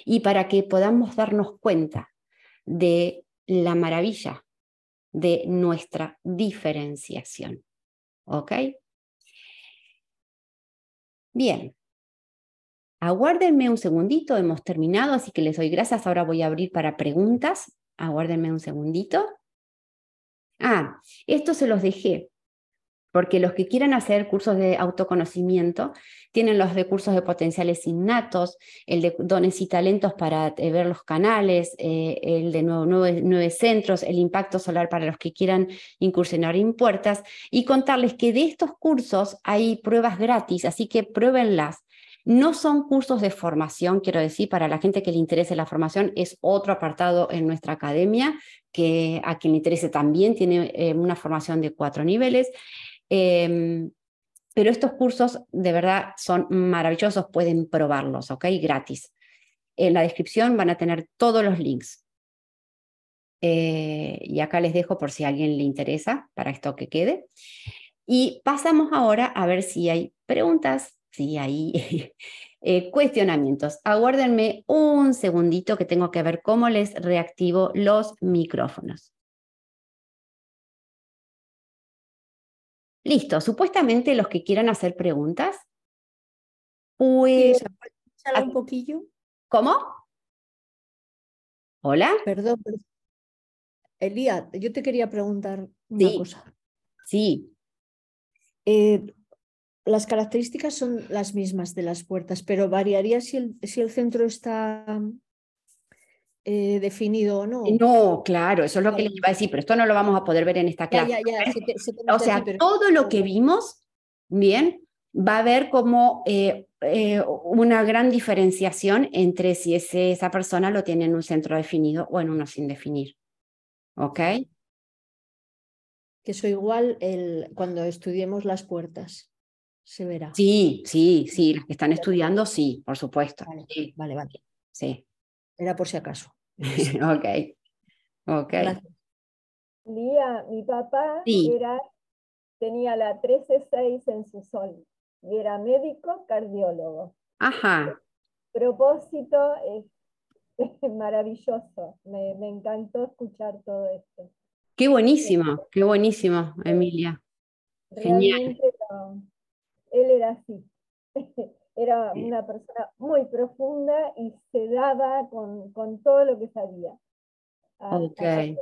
y para que podamos darnos cuenta de la maravilla de nuestra diferenciación. ¿Ok? Bien. Aguárdenme un segundito, hemos terminado, así que les doy gracias. Ahora voy a abrir para preguntas. Aguárdenme un segundito. Ah, esto se los dejé porque los que quieran hacer cursos de autoconocimiento tienen los de cursos de potenciales innatos, el de dones y talentos para eh, ver los canales, eh, el de nueve, centros, el impacto solar para los que quieran incursionar en puertas y contarles que de estos cursos hay pruebas gratis, así que pruébenlas. No son cursos de formación, quiero decir, para la gente que le interese la formación, es otro apartado en nuestra academia que a quien le interese también tiene eh, una formación de cuatro niveles. Em, pero estos cursos de verdad son maravillosos, pueden probarlos, ¿ok? Gratis. En la descripción van a tener todos los links. Eh, y acá les dejo por si a alguien le interesa para esto que quede. Y pasamos ahora a ver si hay preguntas, si hay eh, cuestionamientos. Aguárdenme un segundito que tengo que ver cómo les reactivo los micrófonos. Listo, supuestamente los que quieran hacer preguntas, pues... un poquillo? ¿Cómo? ¿Hola? Perdón, Elía, yo te quería preguntar una cosa. Sí. Eh, las características son las mismas de las puertas, pero variaría si el, si el centro está eh, definido o no. No, claro, eso es lo que les iba a decir, pero esto no lo vamos a poder ver en esta clase. o sea, todo lo que vimos, bien, va a haber como eh, eh, una gran diferenciación entre si esa persona lo tiene en un centro definido o en uno sin definir. ¿Ok? Que eso igual el, cuando estudiemos las puertas se verá. Sí, sí, sí, las que están estudiando, sí, por supuesto. vale, vale. Sí. Era por si acaso. ok. Ok. Lía, mi papá era, tenía la 13-6 en su sol y era médico cardiólogo. Ajá. propósito es, maravilloso. Me, me, encantó escuchar todo esto. Qué buenísimo, qué buenísimo, Emilia. Genial. él era así. Era una persona muy profunda y se daba con, con todo lo que sabía. Okay.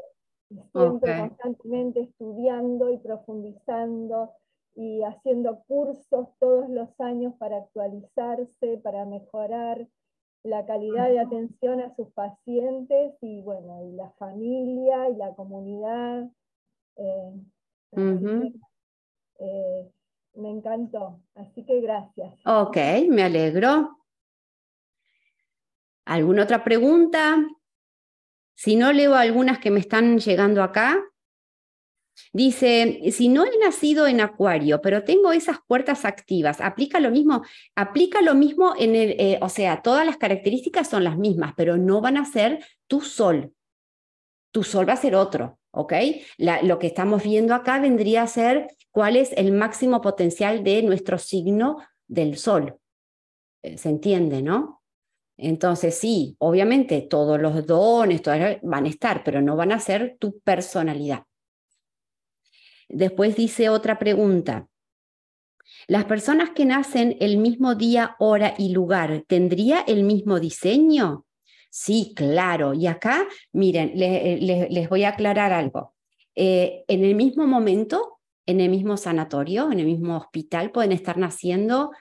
Siempre constantemente estudiando y profundizando y haciendo cursos todos los años para actualizarse, para mejorar la calidad de atención a sus pacientes y bueno, y la familia y la comunidad. Eh, me encantó, así que gracias. Ok, me alegro. ¿Alguna otra pregunta? Si no, leo algunas que me están llegando acá. Dice, si no he nacido en acuario, pero tengo esas puertas activas, ¿aplica lo mismo? Aplica lo mismo en el, eh, o sea, todas las características son las mismas, pero no van a ser tu sol. Tu sol va a ser otro. ¿Ok? lo que estamos viendo acá vendría a ser cuál es el máximo potencial de nuestro signo del Sol. Eh, ¿Se entiende, no? Entonces, sí, obviamente todos los dones van a estar, pero no van a ser tu personalidad. Después dice otra pregunta. ¿Las personas que nacen el mismo día, hora y lugar tendría el mismo diseño? Sí, claro. Y acá, miren, eh, les voy a aclarar algo. Eh, en el mismo momento, en el mismo sanatorio, en el mismo hospital, pueden estar naciendo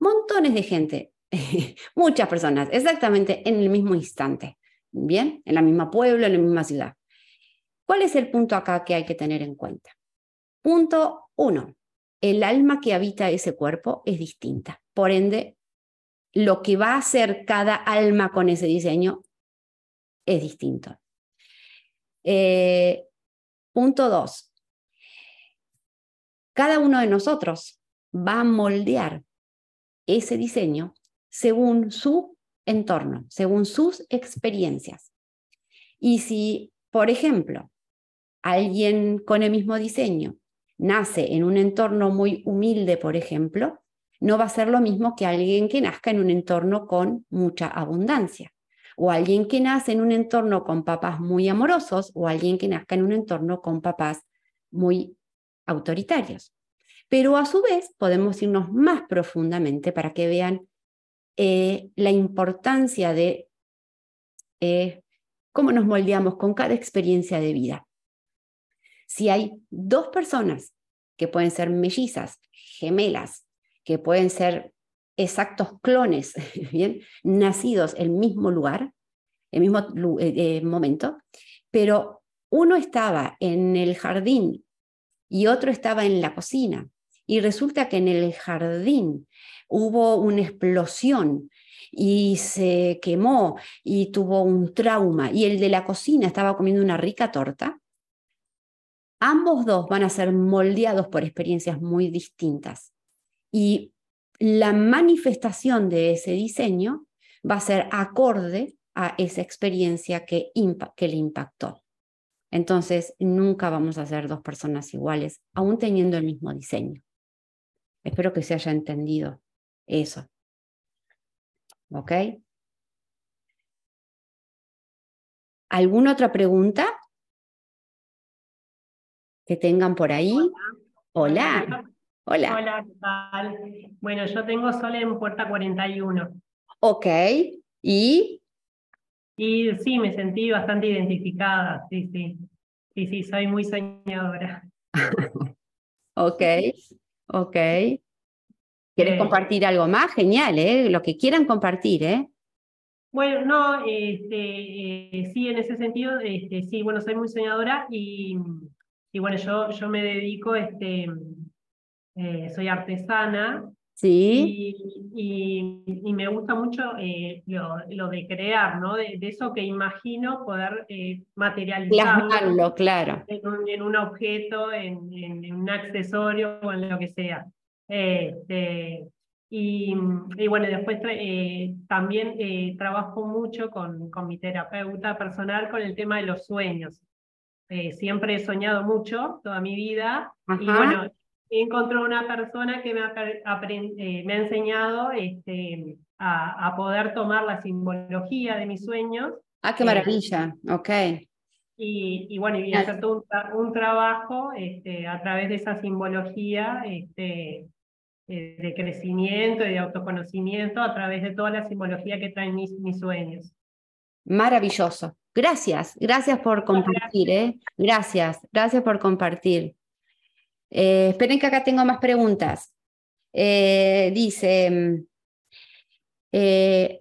montones de gente, muchas personas, exactamente en el mismo instante. Bien, en la misma pueblo, en la misma ciudad. ¿Cuál es el punto acá que hay que tener en cuenta? Punto uno, el alma que habita ese cuerpo es distinta. Por ende, lo que va a hacer cada alma con ese diseño es distinto. Eh, punto dos. cada uno de nosotros va a moldear ese diseño según su entorno, según sus experiencias. Y si, por ejemplo, alguien con el mismo diseño nace en un entorno muy humilde, por ejemplo, no va a ser lo mismo que alguien que nazca en un entorno con mucha abundancia, o alguien que nace en un entorno con papás muy amorosos, o alguien que nazca en un entorno con papás muy autoritarios. Pero a su vez podemos irnos más profundamente para que vean eh, la importancia de eh, cómo nos moldeamos con cada experiencia de vida. Si hay dos personas que pueden ser mellizas, gemelas, que pueden ser exactos clones, bien, nacidos en el mismo lugar, el mismo eh, eh, momento, pero uno estaba en el jardín y otro estaba en la cocina. Y resulta que en el jardín hubo una explosión y se quemó y tuvo un trauma y el de la cocina estaba comiendo una rica torta, ambos dos van a ser moldeados por experiencias muy distintas. Y la manifestación de ese diseño va a ser acorde a esa experiencia que, que le impactó. Entonces, nunca vamos a ser dos personas iguales, aún teniendo el mismo diseño. Espero que se haya entendido eso. ¿Ok? ¿Alguna otra pregunta que tengan por ahí? Hola. Hola. Hola, ¿qué tal? Bueno, yo tengo sol en puerta 41. Ok. ¿Y? Y sí, me sentí bastante identificada, sí, sí. Sí, sí, soy muy soñadora. ok, ok. ¿Quieres eh, compartir algo más? Genial, ¿eh? Lo que quieran compartir, ¿eh? Bueno, no, este, eh, sí, en ese sentido, este, sí, bueno, soy muy soñadora y, y bueno, yo, yo me dedico, este, eh, soy artesana. Sí. Y, y, me gusta mucho lo, lo, de crear, ¿no? De, eso que imagino poder materializarlo. claro. En un, en un objeto, en, en, un accesorio o en lo que sea. Este, y, y, bueno, después eh, también eh, trabajo mucho con, con, mi terapeuta personal con el tema de los sueños. Eh, siempre he soñado mucho toda mi vida y bueno, encontré una persona que me ha, me ha enseñado este, a, a, poder tomar la simbología de mis sueños. Ah, qué maravilla, ok. Y, y, bueno, y hacer todo un, un, trabajo este, a través de esa simbología este, eh, de crecimiento y de autoconocimiento a través de toda la simbología que traen mis, mis sueños. Maravilloso. Gracias, gracias por compartir, ¿eh? Gracias, gracias por compartir. Eh, esperen que acá tengo más preguntas. Eh, dice, mm,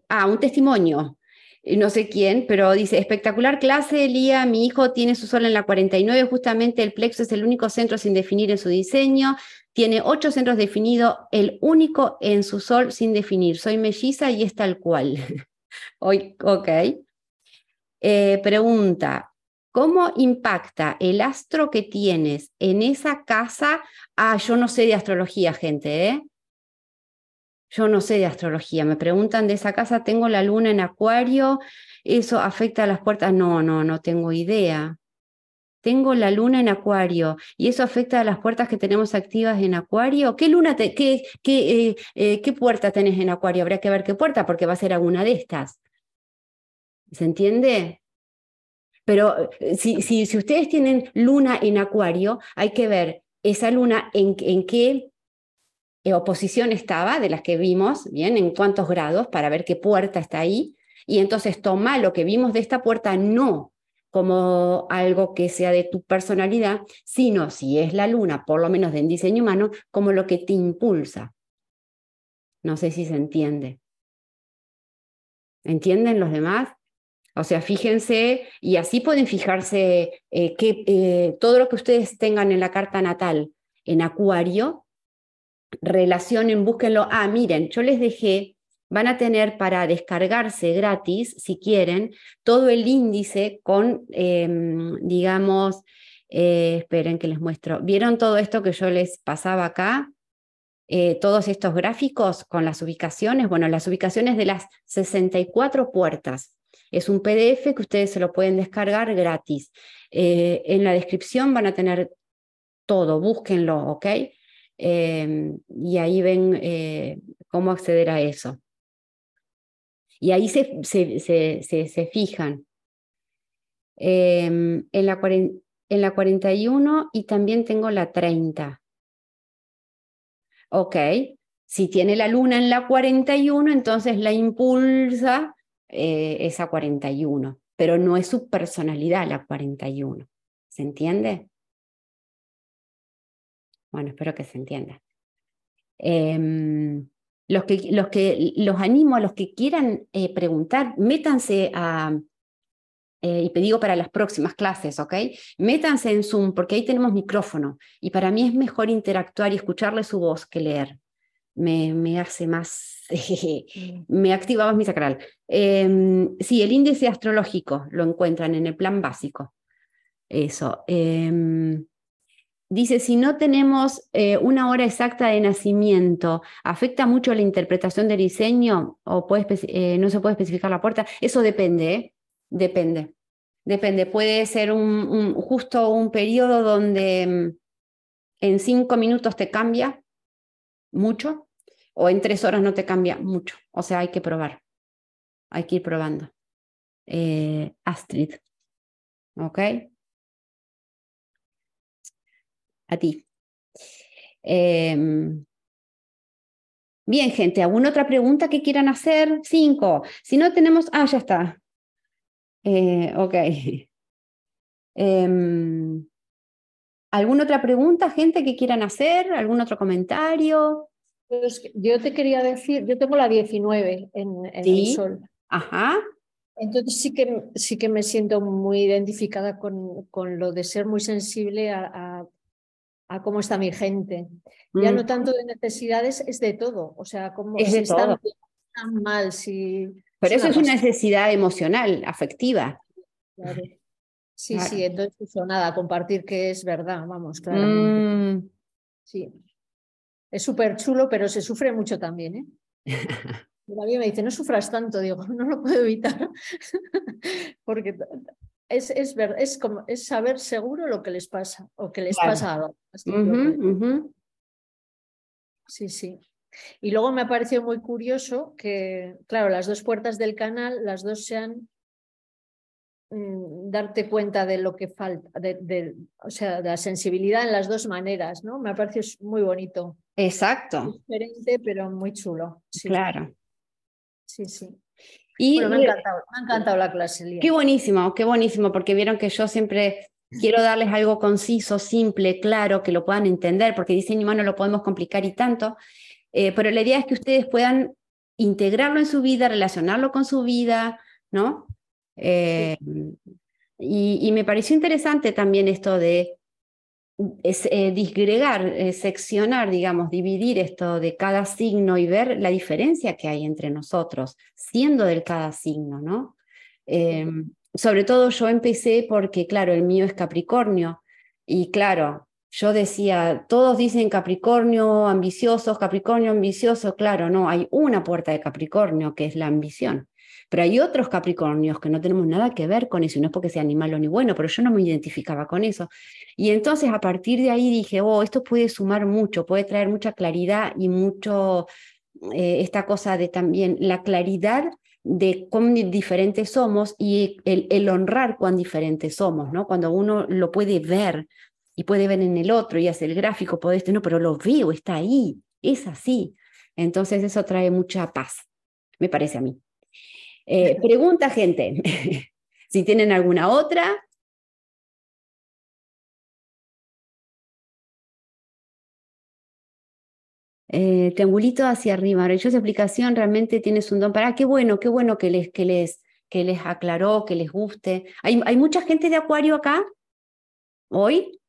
ah, un testimonio no sé quién, pero dice, espectacular clase, Elía, mi hijo tiene su sol en la 49, justamente el plexo es el único centro sin definir en su diseño, tiene ocho centros definidos, el único en su sol sin definir. Soy melliza y es tal cual. ok. Eh, pregunta, ¿cómo impacta el astro que tienes en esa casa? Ah, yo no sé de astrología, gente, ¿eh? Yo no sé de astrología. Me preguntan de esa casa, tengo la luna en acuario, ¿eso afecta a las puertas? No, no, no tengo idea tengo la luna en acuario y eso afecta a las puertas que tenemos activas en acuario. ¿Qué luna, qué, eh, eh, qué puerta tenés en acuario? Habría que ver qué puerta porque va a ser alguna de estas. ¿Se entiende? Pero eh, si, si, ustedes tienen luna en acuario, hay que ver esa luna en, en qué oposición estaba, de las que vimos, bien, en cuántos grados, para ver qué puerta está ahí. Y entonces toma lo que vimos de esta puerta, no como algo que sea de tu personalidad, sino si es la luna, por lo menos en diseño humano, como lo que te impulsa. No sé si se entiende. ¿Entienden los demás? O sea, fíjense, y así pueden fijarse eh, que eh, todo lo que ustedes tengan en la carta natal en Acuario, relacionen, búsquenlo. Ah, miren, yo les dejé van a tener para descargarse gratis, si quieren, todo el índice con, em, digamos, Eh, esperen que les muestro. ¿Vieron todo esto que yo les pasaba acá? Todos estos gráficos con las ubicaciones. Bueno, las ubicaciones de las 64 puertas. Es un PDF que ustedes se lo pueden descargar gratis. Eh, en la descripción van a tener todo, búsquenlo, ¿ok? Em, y ahí ven cómo acceder a eso. Y ahí se, se, fijan. Em, en, la en la 41 y también tengo la 30. Ok, si tiene la luna en la 41, entonces la impulsa eh, esa 41, pero no es su personalidad la 41. ¿Se entiende? Bueno, espero que se entienda. Em, los, que, los, que, los animo a los que quieran eh, preguntar, métanse a, eh, y te para las próximas clases, ¿ok? Métanse en Zoom porque ahí tenemos micrófono y para mí es mejor interactuar y escucharle su voz que leer. Me, me hace más, mm. me activa más mi sacral. Em, sí, el índice astrológico lo encuentran en el plan básico. Eso. Em, dice, si no tenemos eh, una hora exacta de nacimiento, ¿afecta mucho la interpretación del diseño o puede eh, no se puede especificar la puerta? Eso depende, ¿eh? Depende, depende. Puede ser un, justo un periodo donde mm, en cinco minutos te cambia mucho o en tres horas no te cambia mucho. O sea, hay que probar. Hay que ir probando. Eh, Astrid. ¿Ok? A ti. Em, bien, gente, ¿alguna otra pregunta que quieran hacer? Cinco. Si no tenemos, ah, ya está. Eh, ok. Em, ¿Alguna otra pregunta, gente, que quieran hacer? ¿Algún otro comentario? Pues yo te quería decir, yo tengo la 19 en, el sol. Ajá. Entonces sí que, sí que me siento muy identificada con, con lo de ser muy sensible a, a, cómo está mi gente. Ya no mm. tanto de necesidades, es de todo. O sea, cómo es de están mal, si pero eso es una necesidad emocional, afectiva. Sí, sí, entonces eso, nada, compartir que es verdad, vamos, claramente. Mm. Sí. Es súper chulo, pero se sufre mucho también, ¿eh? me dice, no sufras tanto, digo, no lo puedo evitar. Porque es, es, ver, es, como, es saber seguro lo que les pasa o que les pasa a Sí, sí. Y luego me ha parecido muy curioso que, claro, las dos puertas del canal, las dos sean mm, darte cuenta de lo que falta, de, o sea, de la sensibilidad en las dos maneras, ¿no? Me ha parecido muy bonito. Exacto. Diferente, pero muy chulo. Claro. Sí, sí. Y me, ha encantado, me ha encantado la clase. Qué buenísimo, qué buenísimo, porque vieron que yo siempre quiero darles algo conciso, simple, claro, que lo puedan entender, porque diseño humano lo podemos complicar y tanto. Eh, pero la idea es que ustedes puedan integrarlo en su vida, relacionarlo con su vida, ¿no? Eh, y, me pareció interesante también esto de eh, disgregar, seccionar, digamos, dividir esto de cada signo y ver la diferencia que hay entre nosotros, siendo del cada signo, ¿no? sobre todo yo empecé porque, claro, el mío es Capricornio y claro, yo decía, todos dicen Capricornio ambiciosos, Capricornio ambicioso, claro, no, hay una puerta de Capricornio que es la ambición. Pero hay otros Capricornios que no tenemos nada que ver con eso, y no es porque sea animal o ni bueno, pero yo no me identificaba con eso. Y entonces a partir de ahí dije, oh, esto puede sumar mucho, puede traer mucha claridad y mucho, eh, esta cosa de también la claridad de cuán diferentes somos y el, el, honrar cuán diferentes somos, ¿no? Cuando uno lo puede ver y puede ver en el otro y hace el gráfico, puede este, no, pero lo veo, está ahí, es así. Entonces eso trae mucha paz, me parece a mí. Eh, pregunta, gente, si tienen alguna otra. Eh, triangulito hacia arriba, maravillosa explicación, realmente tienes un don para, ah, qué bueno, qué bueno que les, que les, que les aclaró, que les guste. ¿Hay, ¿Hay mucha gente de Acuario acá hoy?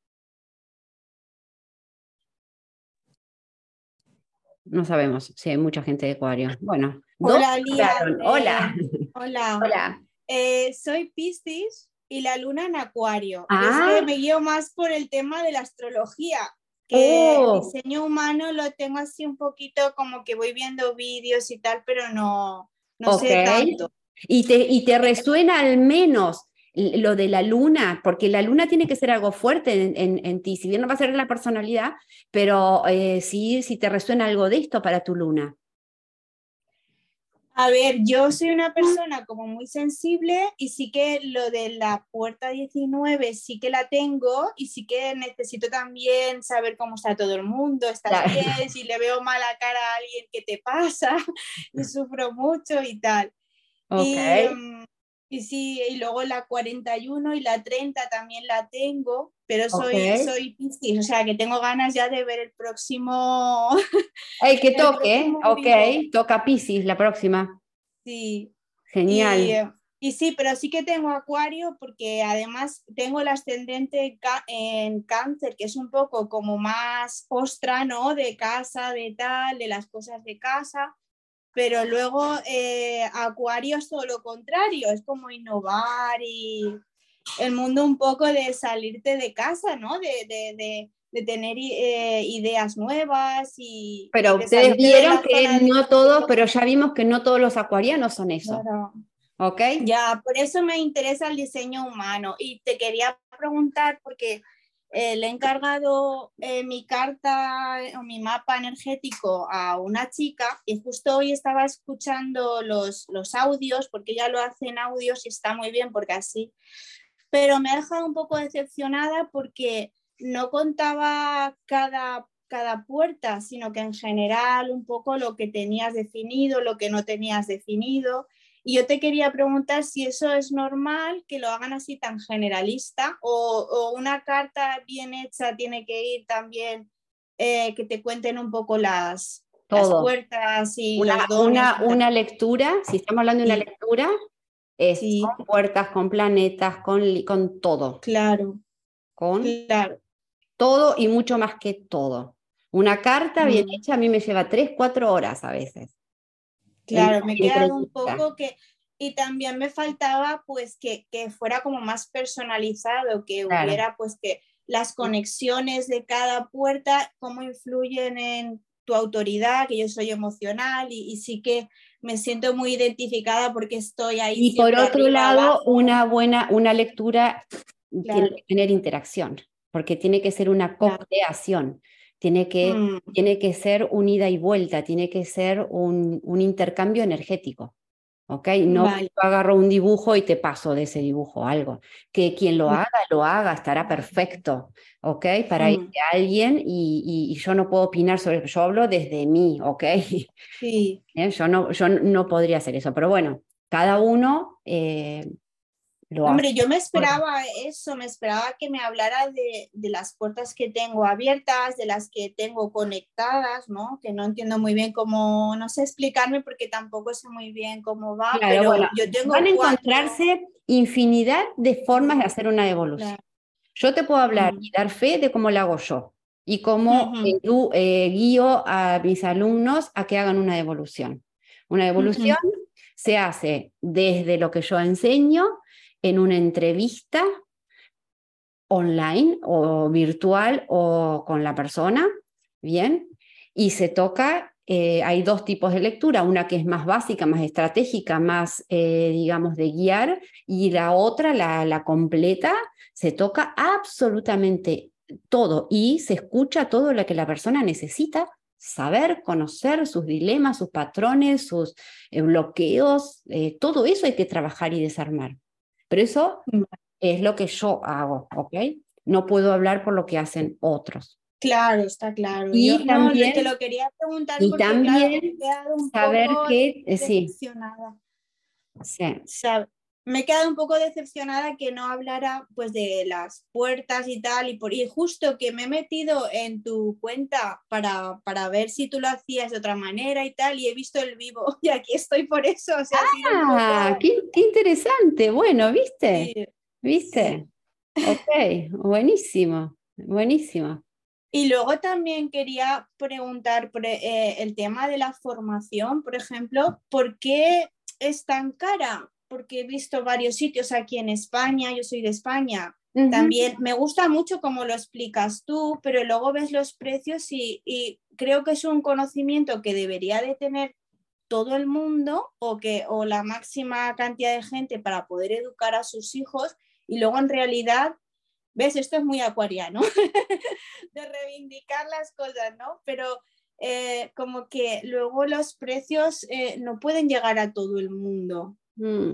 No sabemos si hay mucha gente de Acuario. Bueno, hola, Hola. hola. Hola. hola. Eh, soy Piscis y la luna en acuario. Ah. me guío más por el tema de la astrología, que el oh. diseño humano lo tengo así un poquito como que voy viendo vídeos y tal, pero no, no sé tanto. ¿Y te, ¿Y te resuena al menos lo de la luna? Porque la luna tiene que ser algo fuerte en, en, ti, si bien no va a ser la personalidad, pero eh, sí, si te resuena algo de esto para tu luna. A ver, yo soy una persona como muy sensible y sí que lo de la puerta 19 sí que la tengo y sí que necesito también saber cómo está todo el mundo, ¿estás bien? Si le veo mala cara a alguien, ¿qué te pasa? y sufro mucho y tal. Em, y, sí, y luego la 41 y la 30 también la tengo, pero soy, soy Piscis, o sea que tengo ganas ya de ver el próximo. El que toque, ok, toca Piscis la próxima. Sí. Genial. Y, sí, pero sí que tengo Acuario porque además tengo el ascendente en Cáncer, que es un poco como más ostra, ¿no? De casa, de tal, de las cosas de casa pero luego eh, Acuario es todo lo contrario, es como innovar y el mundo un poco de salirte de casa, ¿no? De, tener eh, ideas nuevas y... Pero ustedes vieron que no todos, pero ya vimos que no todos los acuarianos son eso. ¿Ok? Ya, por eso me interesa el diseño humano y te quería preguntar porque eh, le he encargado eh, mi carta o mi mapa energético a una chica y justo hoy estaba escuchando los, los audios, porque ella lo hace en audios y está muy bien porque así, pero me ha dejado un poco decepcionada porque no contaba cada, cada puerta, sino que en general un poco lo que tenías definido, lo que no tenías definido y yo te quería preguntar si eso es normal, que lo hagan así tan generalista, o, una carta bien hecha tiene que ir también, eh, que te cuenten un poco las, puertas y una, una, una, lectura, si estamos hablando de una lectura, es con puertas, con planetas, con, con todo. Claro. Con todo y mucho más que todo. Una carta bien mm. hecha a mí me lleva tres, cuatro horas a veces. Claro, me queda un poco que, y también me faltaba pues que, que fuera como más personalizado, que hubiera pues que las conexiones de cada puerta, cómo influyen en tu autoridad, que yo soy emocional y, sí que me siento muy identificada porque estoy ahí. Y por otro lado, una buena, una lectura tiene que tener interacción, porque tiene que ser una co-creación. Tiene que, mm. tiene que ser un ida y vuelta, tiene que ser un, un intercambio energético. ¿ok? No agarro un dibujo y te paso de ese dibujo algo. Que quien lo mm. haga, lo haga, estará perfecto, ¿ok? Para ir mm. a alguien y, y, yo no puedo opinar sobre, yo hablo desde mí, ¿ok? Sí. ¿Eh? Yo, no, yo no podría hacer eso, pero bueno, cada uno eh, Hombre, yo me esperaba eso, me esperaba que me hablara de, las puertas que tengo abiertas, de las que tengo conectadas, ¿no? Que no entiendo muy bien cómo, no sé explicarme porque tampoco sé muy bien cómo va, pero yo tengo... Van a encontrarse infinidad de formas de hacer una evolución. Yo te puedo hablar y dar fe de cómo la hago yo y cómo eh, guío a mis alumnos a que hagan una evolución. Una evolución se hace desde lo que yo enseño, en una entrevista online o virtual o con la persona, ¿bien? Y se toca, eh, hay dos tipos de lectura, una que es más básica, más estratégica, más, eh, digamos, de guiar, y la otra, la, completa, se toca absolutamente todo y se escucha todo lo que la persona necesita saber, conocer sus dilemas, sus patrones, sus eh, bloqueos, todo eso hay que trabajar y desarmar. Pero eso es lo que yo hago, ¿ok? No puedo hablar por lo que hacen otros. Claro, está claro. Y también te lo quería preguntar y también saber que eh, sí. sí. Me he quedado un poco decepcionada que no hablara pues de las puertas y tal y por y justo que me he metido en tu cuenta para, para ver si tú lo hacías de otra manera y tal y he visto el vivo y aquí estoy por eso. ah, qué, interesante. Bueno, ¿viste? ¿Viste? Ok, buenísimo, buenísimo. Y luego también quería preguntar por eh, el tema de la formación, por ejemplo, ¿por qué es tan cara? Porque he visto varios sitios aquí en España, yo soy de España, también me gusta mucho cómo lo explicas tú, pero luego ves los precios y, y, creo que es un conocimiento que debería de tener todo el mundo o, que, o la máxima cantidad de gente para poder educar a sus hijos y luego en realidad, ves, esto es muy acuariano, de reivindicar las cosas, ¿no? Pero eh, como que luego los precios eh, no pueden llegar a todo el mundo. Mm.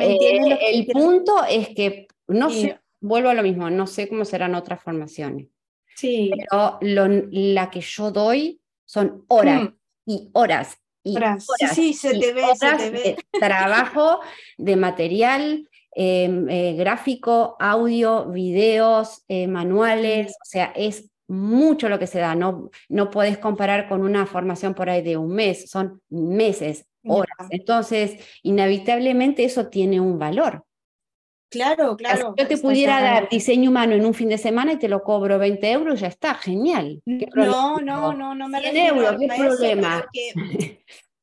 Eh, el punto es que, no sé, vuelvo a lo mismo, no sé cómo serán otras formaciones. Sí. Pero la que yo doy son horas mm. y horas y horas. sí, se te ve, se te ve. trabajo de material em, gráfico, audio, videos, manuales, o sea, es mucho lo que se da, no, no puedes comparar con una formación por ahí de un mes, son meses, horas. Entonces, inevitablemente eso tiene un valor. Claro, claro. Si yo te pudiera dar diseño humano en un fin de semana y te lo cobro 20 euros, ya está, genial. No, no, no, no me 100 euros, ¿qué problema?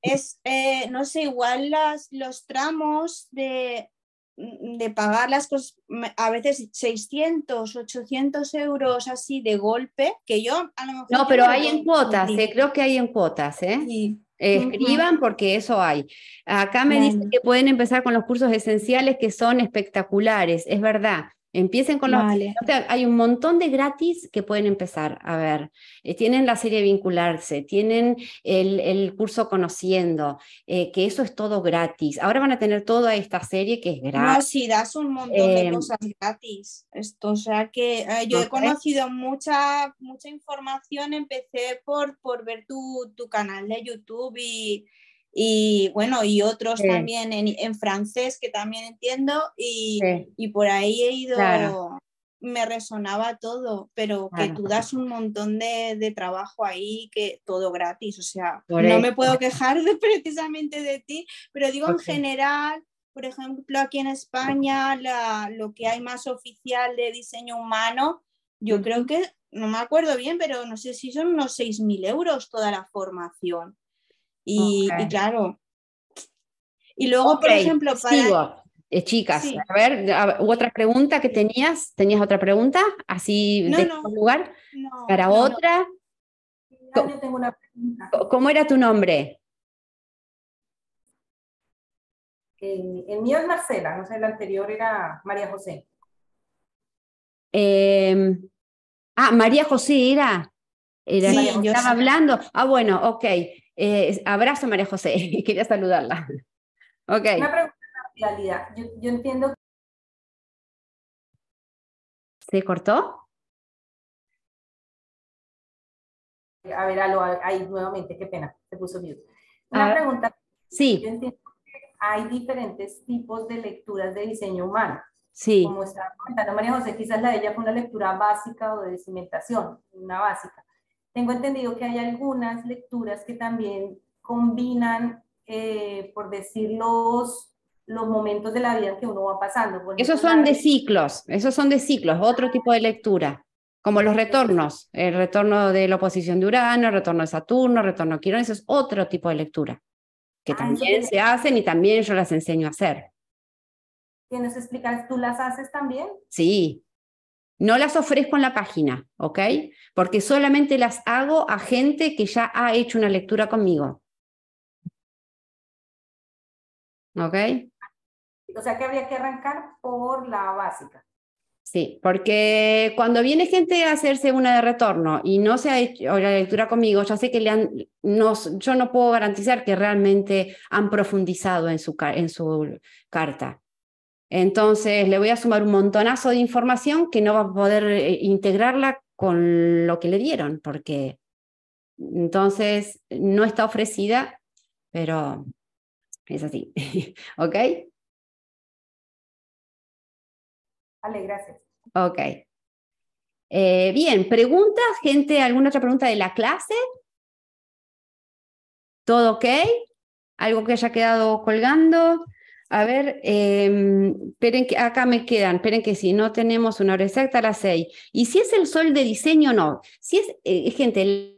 Es, eh, no sé, igual las, los tramos de, de pagar las cosas, a veces 600, 800 euros así de golpe, que yo a lo mejor... No, pero hay en cuotas, eh, creo que hay en cuotas, ¿eh? Escriban porque eso hay. Acá me dicen que pueden empezar con los cursos esenciales que son espectaculares, es verdad. Empiecen con los... Hay un montón de gratis que pueden empezar. A ver, eh, tienen la serie Vincularse, tienen el, curso Conociendo, eh, que eso es todo gratis. Ahora van a tener toda esta serie que es gratis. No, si das un montón de em, cosas gratis. Esto, o sea que eh, yo he conocido mucha, mucha información, empecé por, por ver tu, tu canal de YouTube y y bueno, y otros también en, francés que también entiendo y, por ahí he ido, me resonaba todo, pero que tú das un montón de, trabajo ahí, que todo gratis, o sea, no me puedo quejar de, precisamente de ti, pero digo en general, por ejemplo, aquí en España, la, lo que hay más oficial de diseño humano, yo creo que, no me acuerdo bien, pero no sé si son unos 6.000 euros toda la formación. Y, claro. Y luego, por ejemplo, para... Eh, chicas, a ver, otra pregunta que tenías? ¿Tenías otra pregunta? Así de lugar. para otra. Yo tengo una pregunta. ¿Cómo era tu nombre? el mío es Marcela, no sé, el anterior era María José. Em, ah, María José era. era sí, yo estaba hablando. Ah, bueno, ok. Eh, abrazo, María José, quería saludarla. Ok. Una pregunta realidad. Yo, yo entiendo. ¿Se cortó? A ver, ahí nuevamente, qué pena, se puso mute. Una pregunta. Sí. Yo entiendo que hay diferentes tipos de lecturas de diseño humano. Sí. Como estaba comentando María José, quizás la de ella fue una lectura básica o de cimentación, una básica. Tengo entendido que hay algunas lecturas que también combinan, eh, por decir, los, momentos de la vida que uno va pasando. esos son de ciclos, esos son de ciclos, otro tipo de lectura, como los retornos, el retorno de la oposición de Urano, el retorno de Saturno, el retorno de Quirón, eso es otro tipo de lectura, que ah, también se hacen y también yo las enseño a hacer. ¿Tienes explicar? ¿Tú las haces también? Sí, no las ofrezco en la página, ¿ok? Porque solamente las hago a gente que ya ha hecho una lectura conmigo. ¿Ok? O sea que habría que arrancar por la básica. Sí, porque cuando viene gente a hacerse una de retorno y no se ha hecho la lectura conmigo, ya sé que le han, no, yo no puedo garantizar que realmente han profundizado en su, en su carta. Entonces le voy a sumar un montonazo de información que no va a poder eh, integrarla con lo que le dieron, porque entonces no está ofrecida, pero es así. ¿Ok? Vale, gracias. Ok. Eh, bien, ¿preguntas, gente? ¿Alguna otra pregunta de la clase? ¿Todo ok? ¿Algo que haya quedado colgando? A ver, eh, esperen que acá me quedan, esperen que si no tenemos una hora exacta a las seis. ¿Y si es el sol de diseño no? Si es, eh, gente...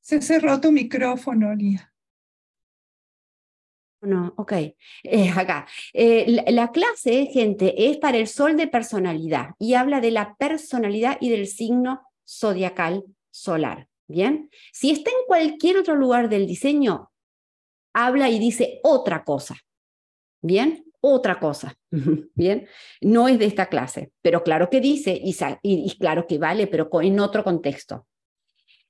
Se cerró tu micrófono, Lía. No, ok. Eh, acá. Eh, la, clase, gente, es para el sol de personalidad y habla de la personalidad y del signo zodiacal solar. Bien. Si está en cualquier otro lugar del diseño, habla y dice otra cosa. Bien. Otra cosa. Bien. No es de esta clase, pero claro que dice y, claro que vale, pero en otro contexto.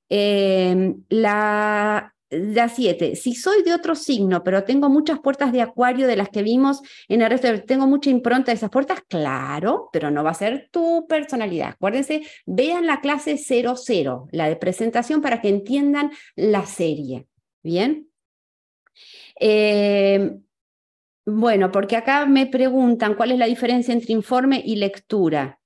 Eh, la la 7, si soy de otro signo, pero tengo muchas puertas de acuario de las que vimos en el resto, tengo mucha impronta de esas puertas, claro, pero no va a ser tu personalidad. Acuérdense, vean la clase 00, la de presentación para que entiendan la serie. ¿Bien? Eh, bueno, porque acá me preguntan cuál es la diferencia entre informe y lectura.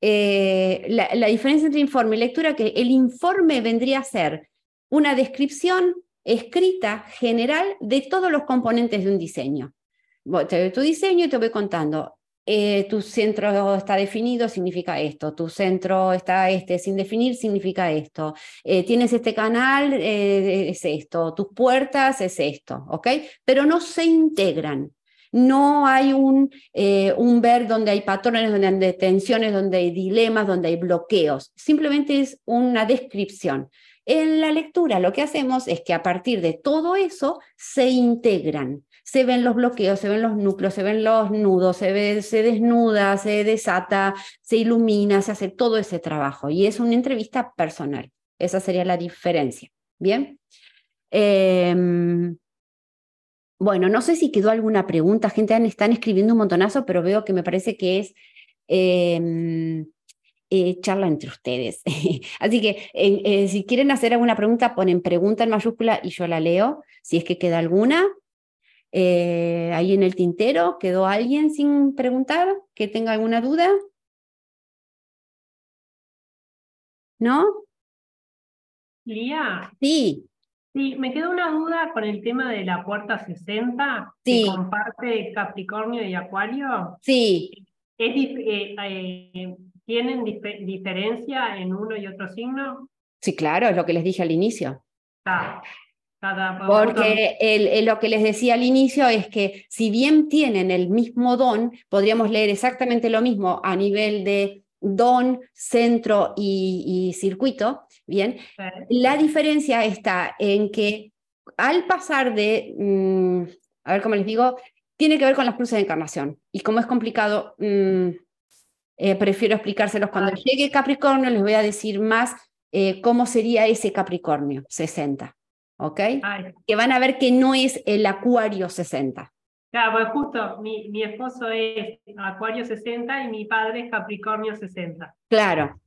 Eh, la, diferencia entre informe y lectura, que el informe vendría a ser una descripción escrita general de todos los componentes de un diseño. Te doy tu diseño y te voy contando. Eh, tu centro está definido, significa esto. Tu centro está este, sin definir, significa esto. Eh, tienes este canal, eh, es esto. Tus puertas, es esto. ¿Ok? Pero no se integran. No hay un, un ver donde hay patrones, donde hay tensiones, donde hay dilemas, donde hay bloqueos. Simplemente es una descripción. En la lectura lo que hacemos es que a partir de todo eso se integran, se ven los bloqueos, se ven los núcleos, se ven los nudos, se, ve, se desnuda, se desata, se ilumina, se hace todo ese trabajo y es una entrevista personal. Esa sería la diferencia. Bien. Em, bueno, no sé si quedó alguna pregunta. Gente, están escribiendo un montonazo, pero veo que me parece que es em, eh, charla entre ustedes. Así que eh, si quieren hacer alguna pregunta, ponen pregunta en mayúscula y yo la leo, si es que queda alguna. Eh, ahí en el tintero, ¿quedó alguien sin preguntar que tenga alguna duda? ¿No? Lía. Sí. Sí, me quedó una duda con el tema de la puerta 60, sí. que comparte Capricornio y Acuario. Sí. Es, ¿Tienen diferencia en uno y otro signo? Sí, claro, es lo que les dije al inicio. Ah, Porque lo que les decía al inicio es que si bien tienen el mismo don, podríamos leer exactamente lo mismo a nivel de don, centro y, circuito, ¿bien? La diferencia está en que al pasar de, mm, a ver cómo les digo, tiene que ver con las cruces de encarnación. Y como es complicado, mm, eh, prefiero explicárselos cuando llegue Capricornio, les voy a decir más eh, cómo sería ese Capricornio 60, ¿ok? Que van a ver que no es el Acuario 60. Claro, pues justo mi, mi esposo es Acuario 60 y mi padre es Capricornio 60. Claro.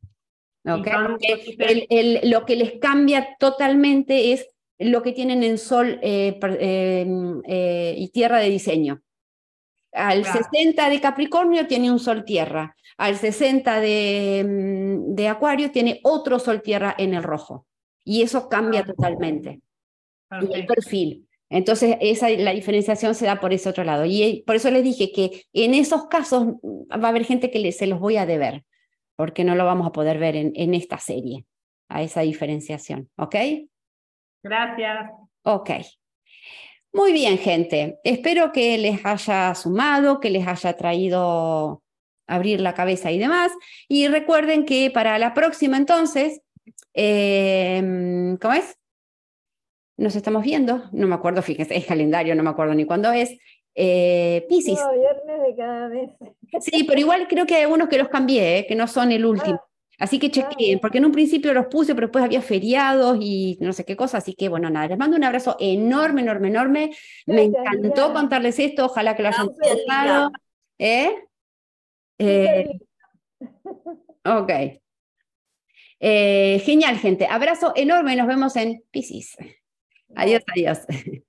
Okay. lo que les cambia totalmente es lo que tienen en Sol eh, y Tierra de diseño. Al 60 de Capricornio tiene un Sol Tierra, al 60 de, mm, de, Acuario tiene otro Sol Tierra en el rojo. Y eso cambia totalmente. El perfil. Entonces, esa, la diferenciación se da por ese otro lado. Y eh, por eso les dije que en esos casos mm, va a haber gente que se los voy a deber, porque no lo vamos a poder ver en, en esta serie, a esa diferenciación. ¿Ok? Gracias. Ok. Muy bien, gente. Espero que les haya sumado, que les haya traído abrir la cabeza y demás. Y recuerden que para la próxima entonces, em, ¿cómo es? Nos estamos viendo, no me acuerdo, fíjense, es calendario, no me acuerdo ni cuándo es. Eh, Piscis. viernes de cada mes. Sí, pero igual creo que hay algunos que los cambié, ¿eh? que no son el último. Ah, Así que chequeen, porque en un principio los puse, pero después había feriados y no sé qué cosa. Así que bueno, nada, les mando un abrazo enorme, enorme, enorme. Me encantó contarles esto, ojalá que lo hayan disfrutado. ¿Eh? ¿Eh? ok. Eh, genial, gente. Abrazo enorme. Nos vemos en Pisces. Adiós, adiós.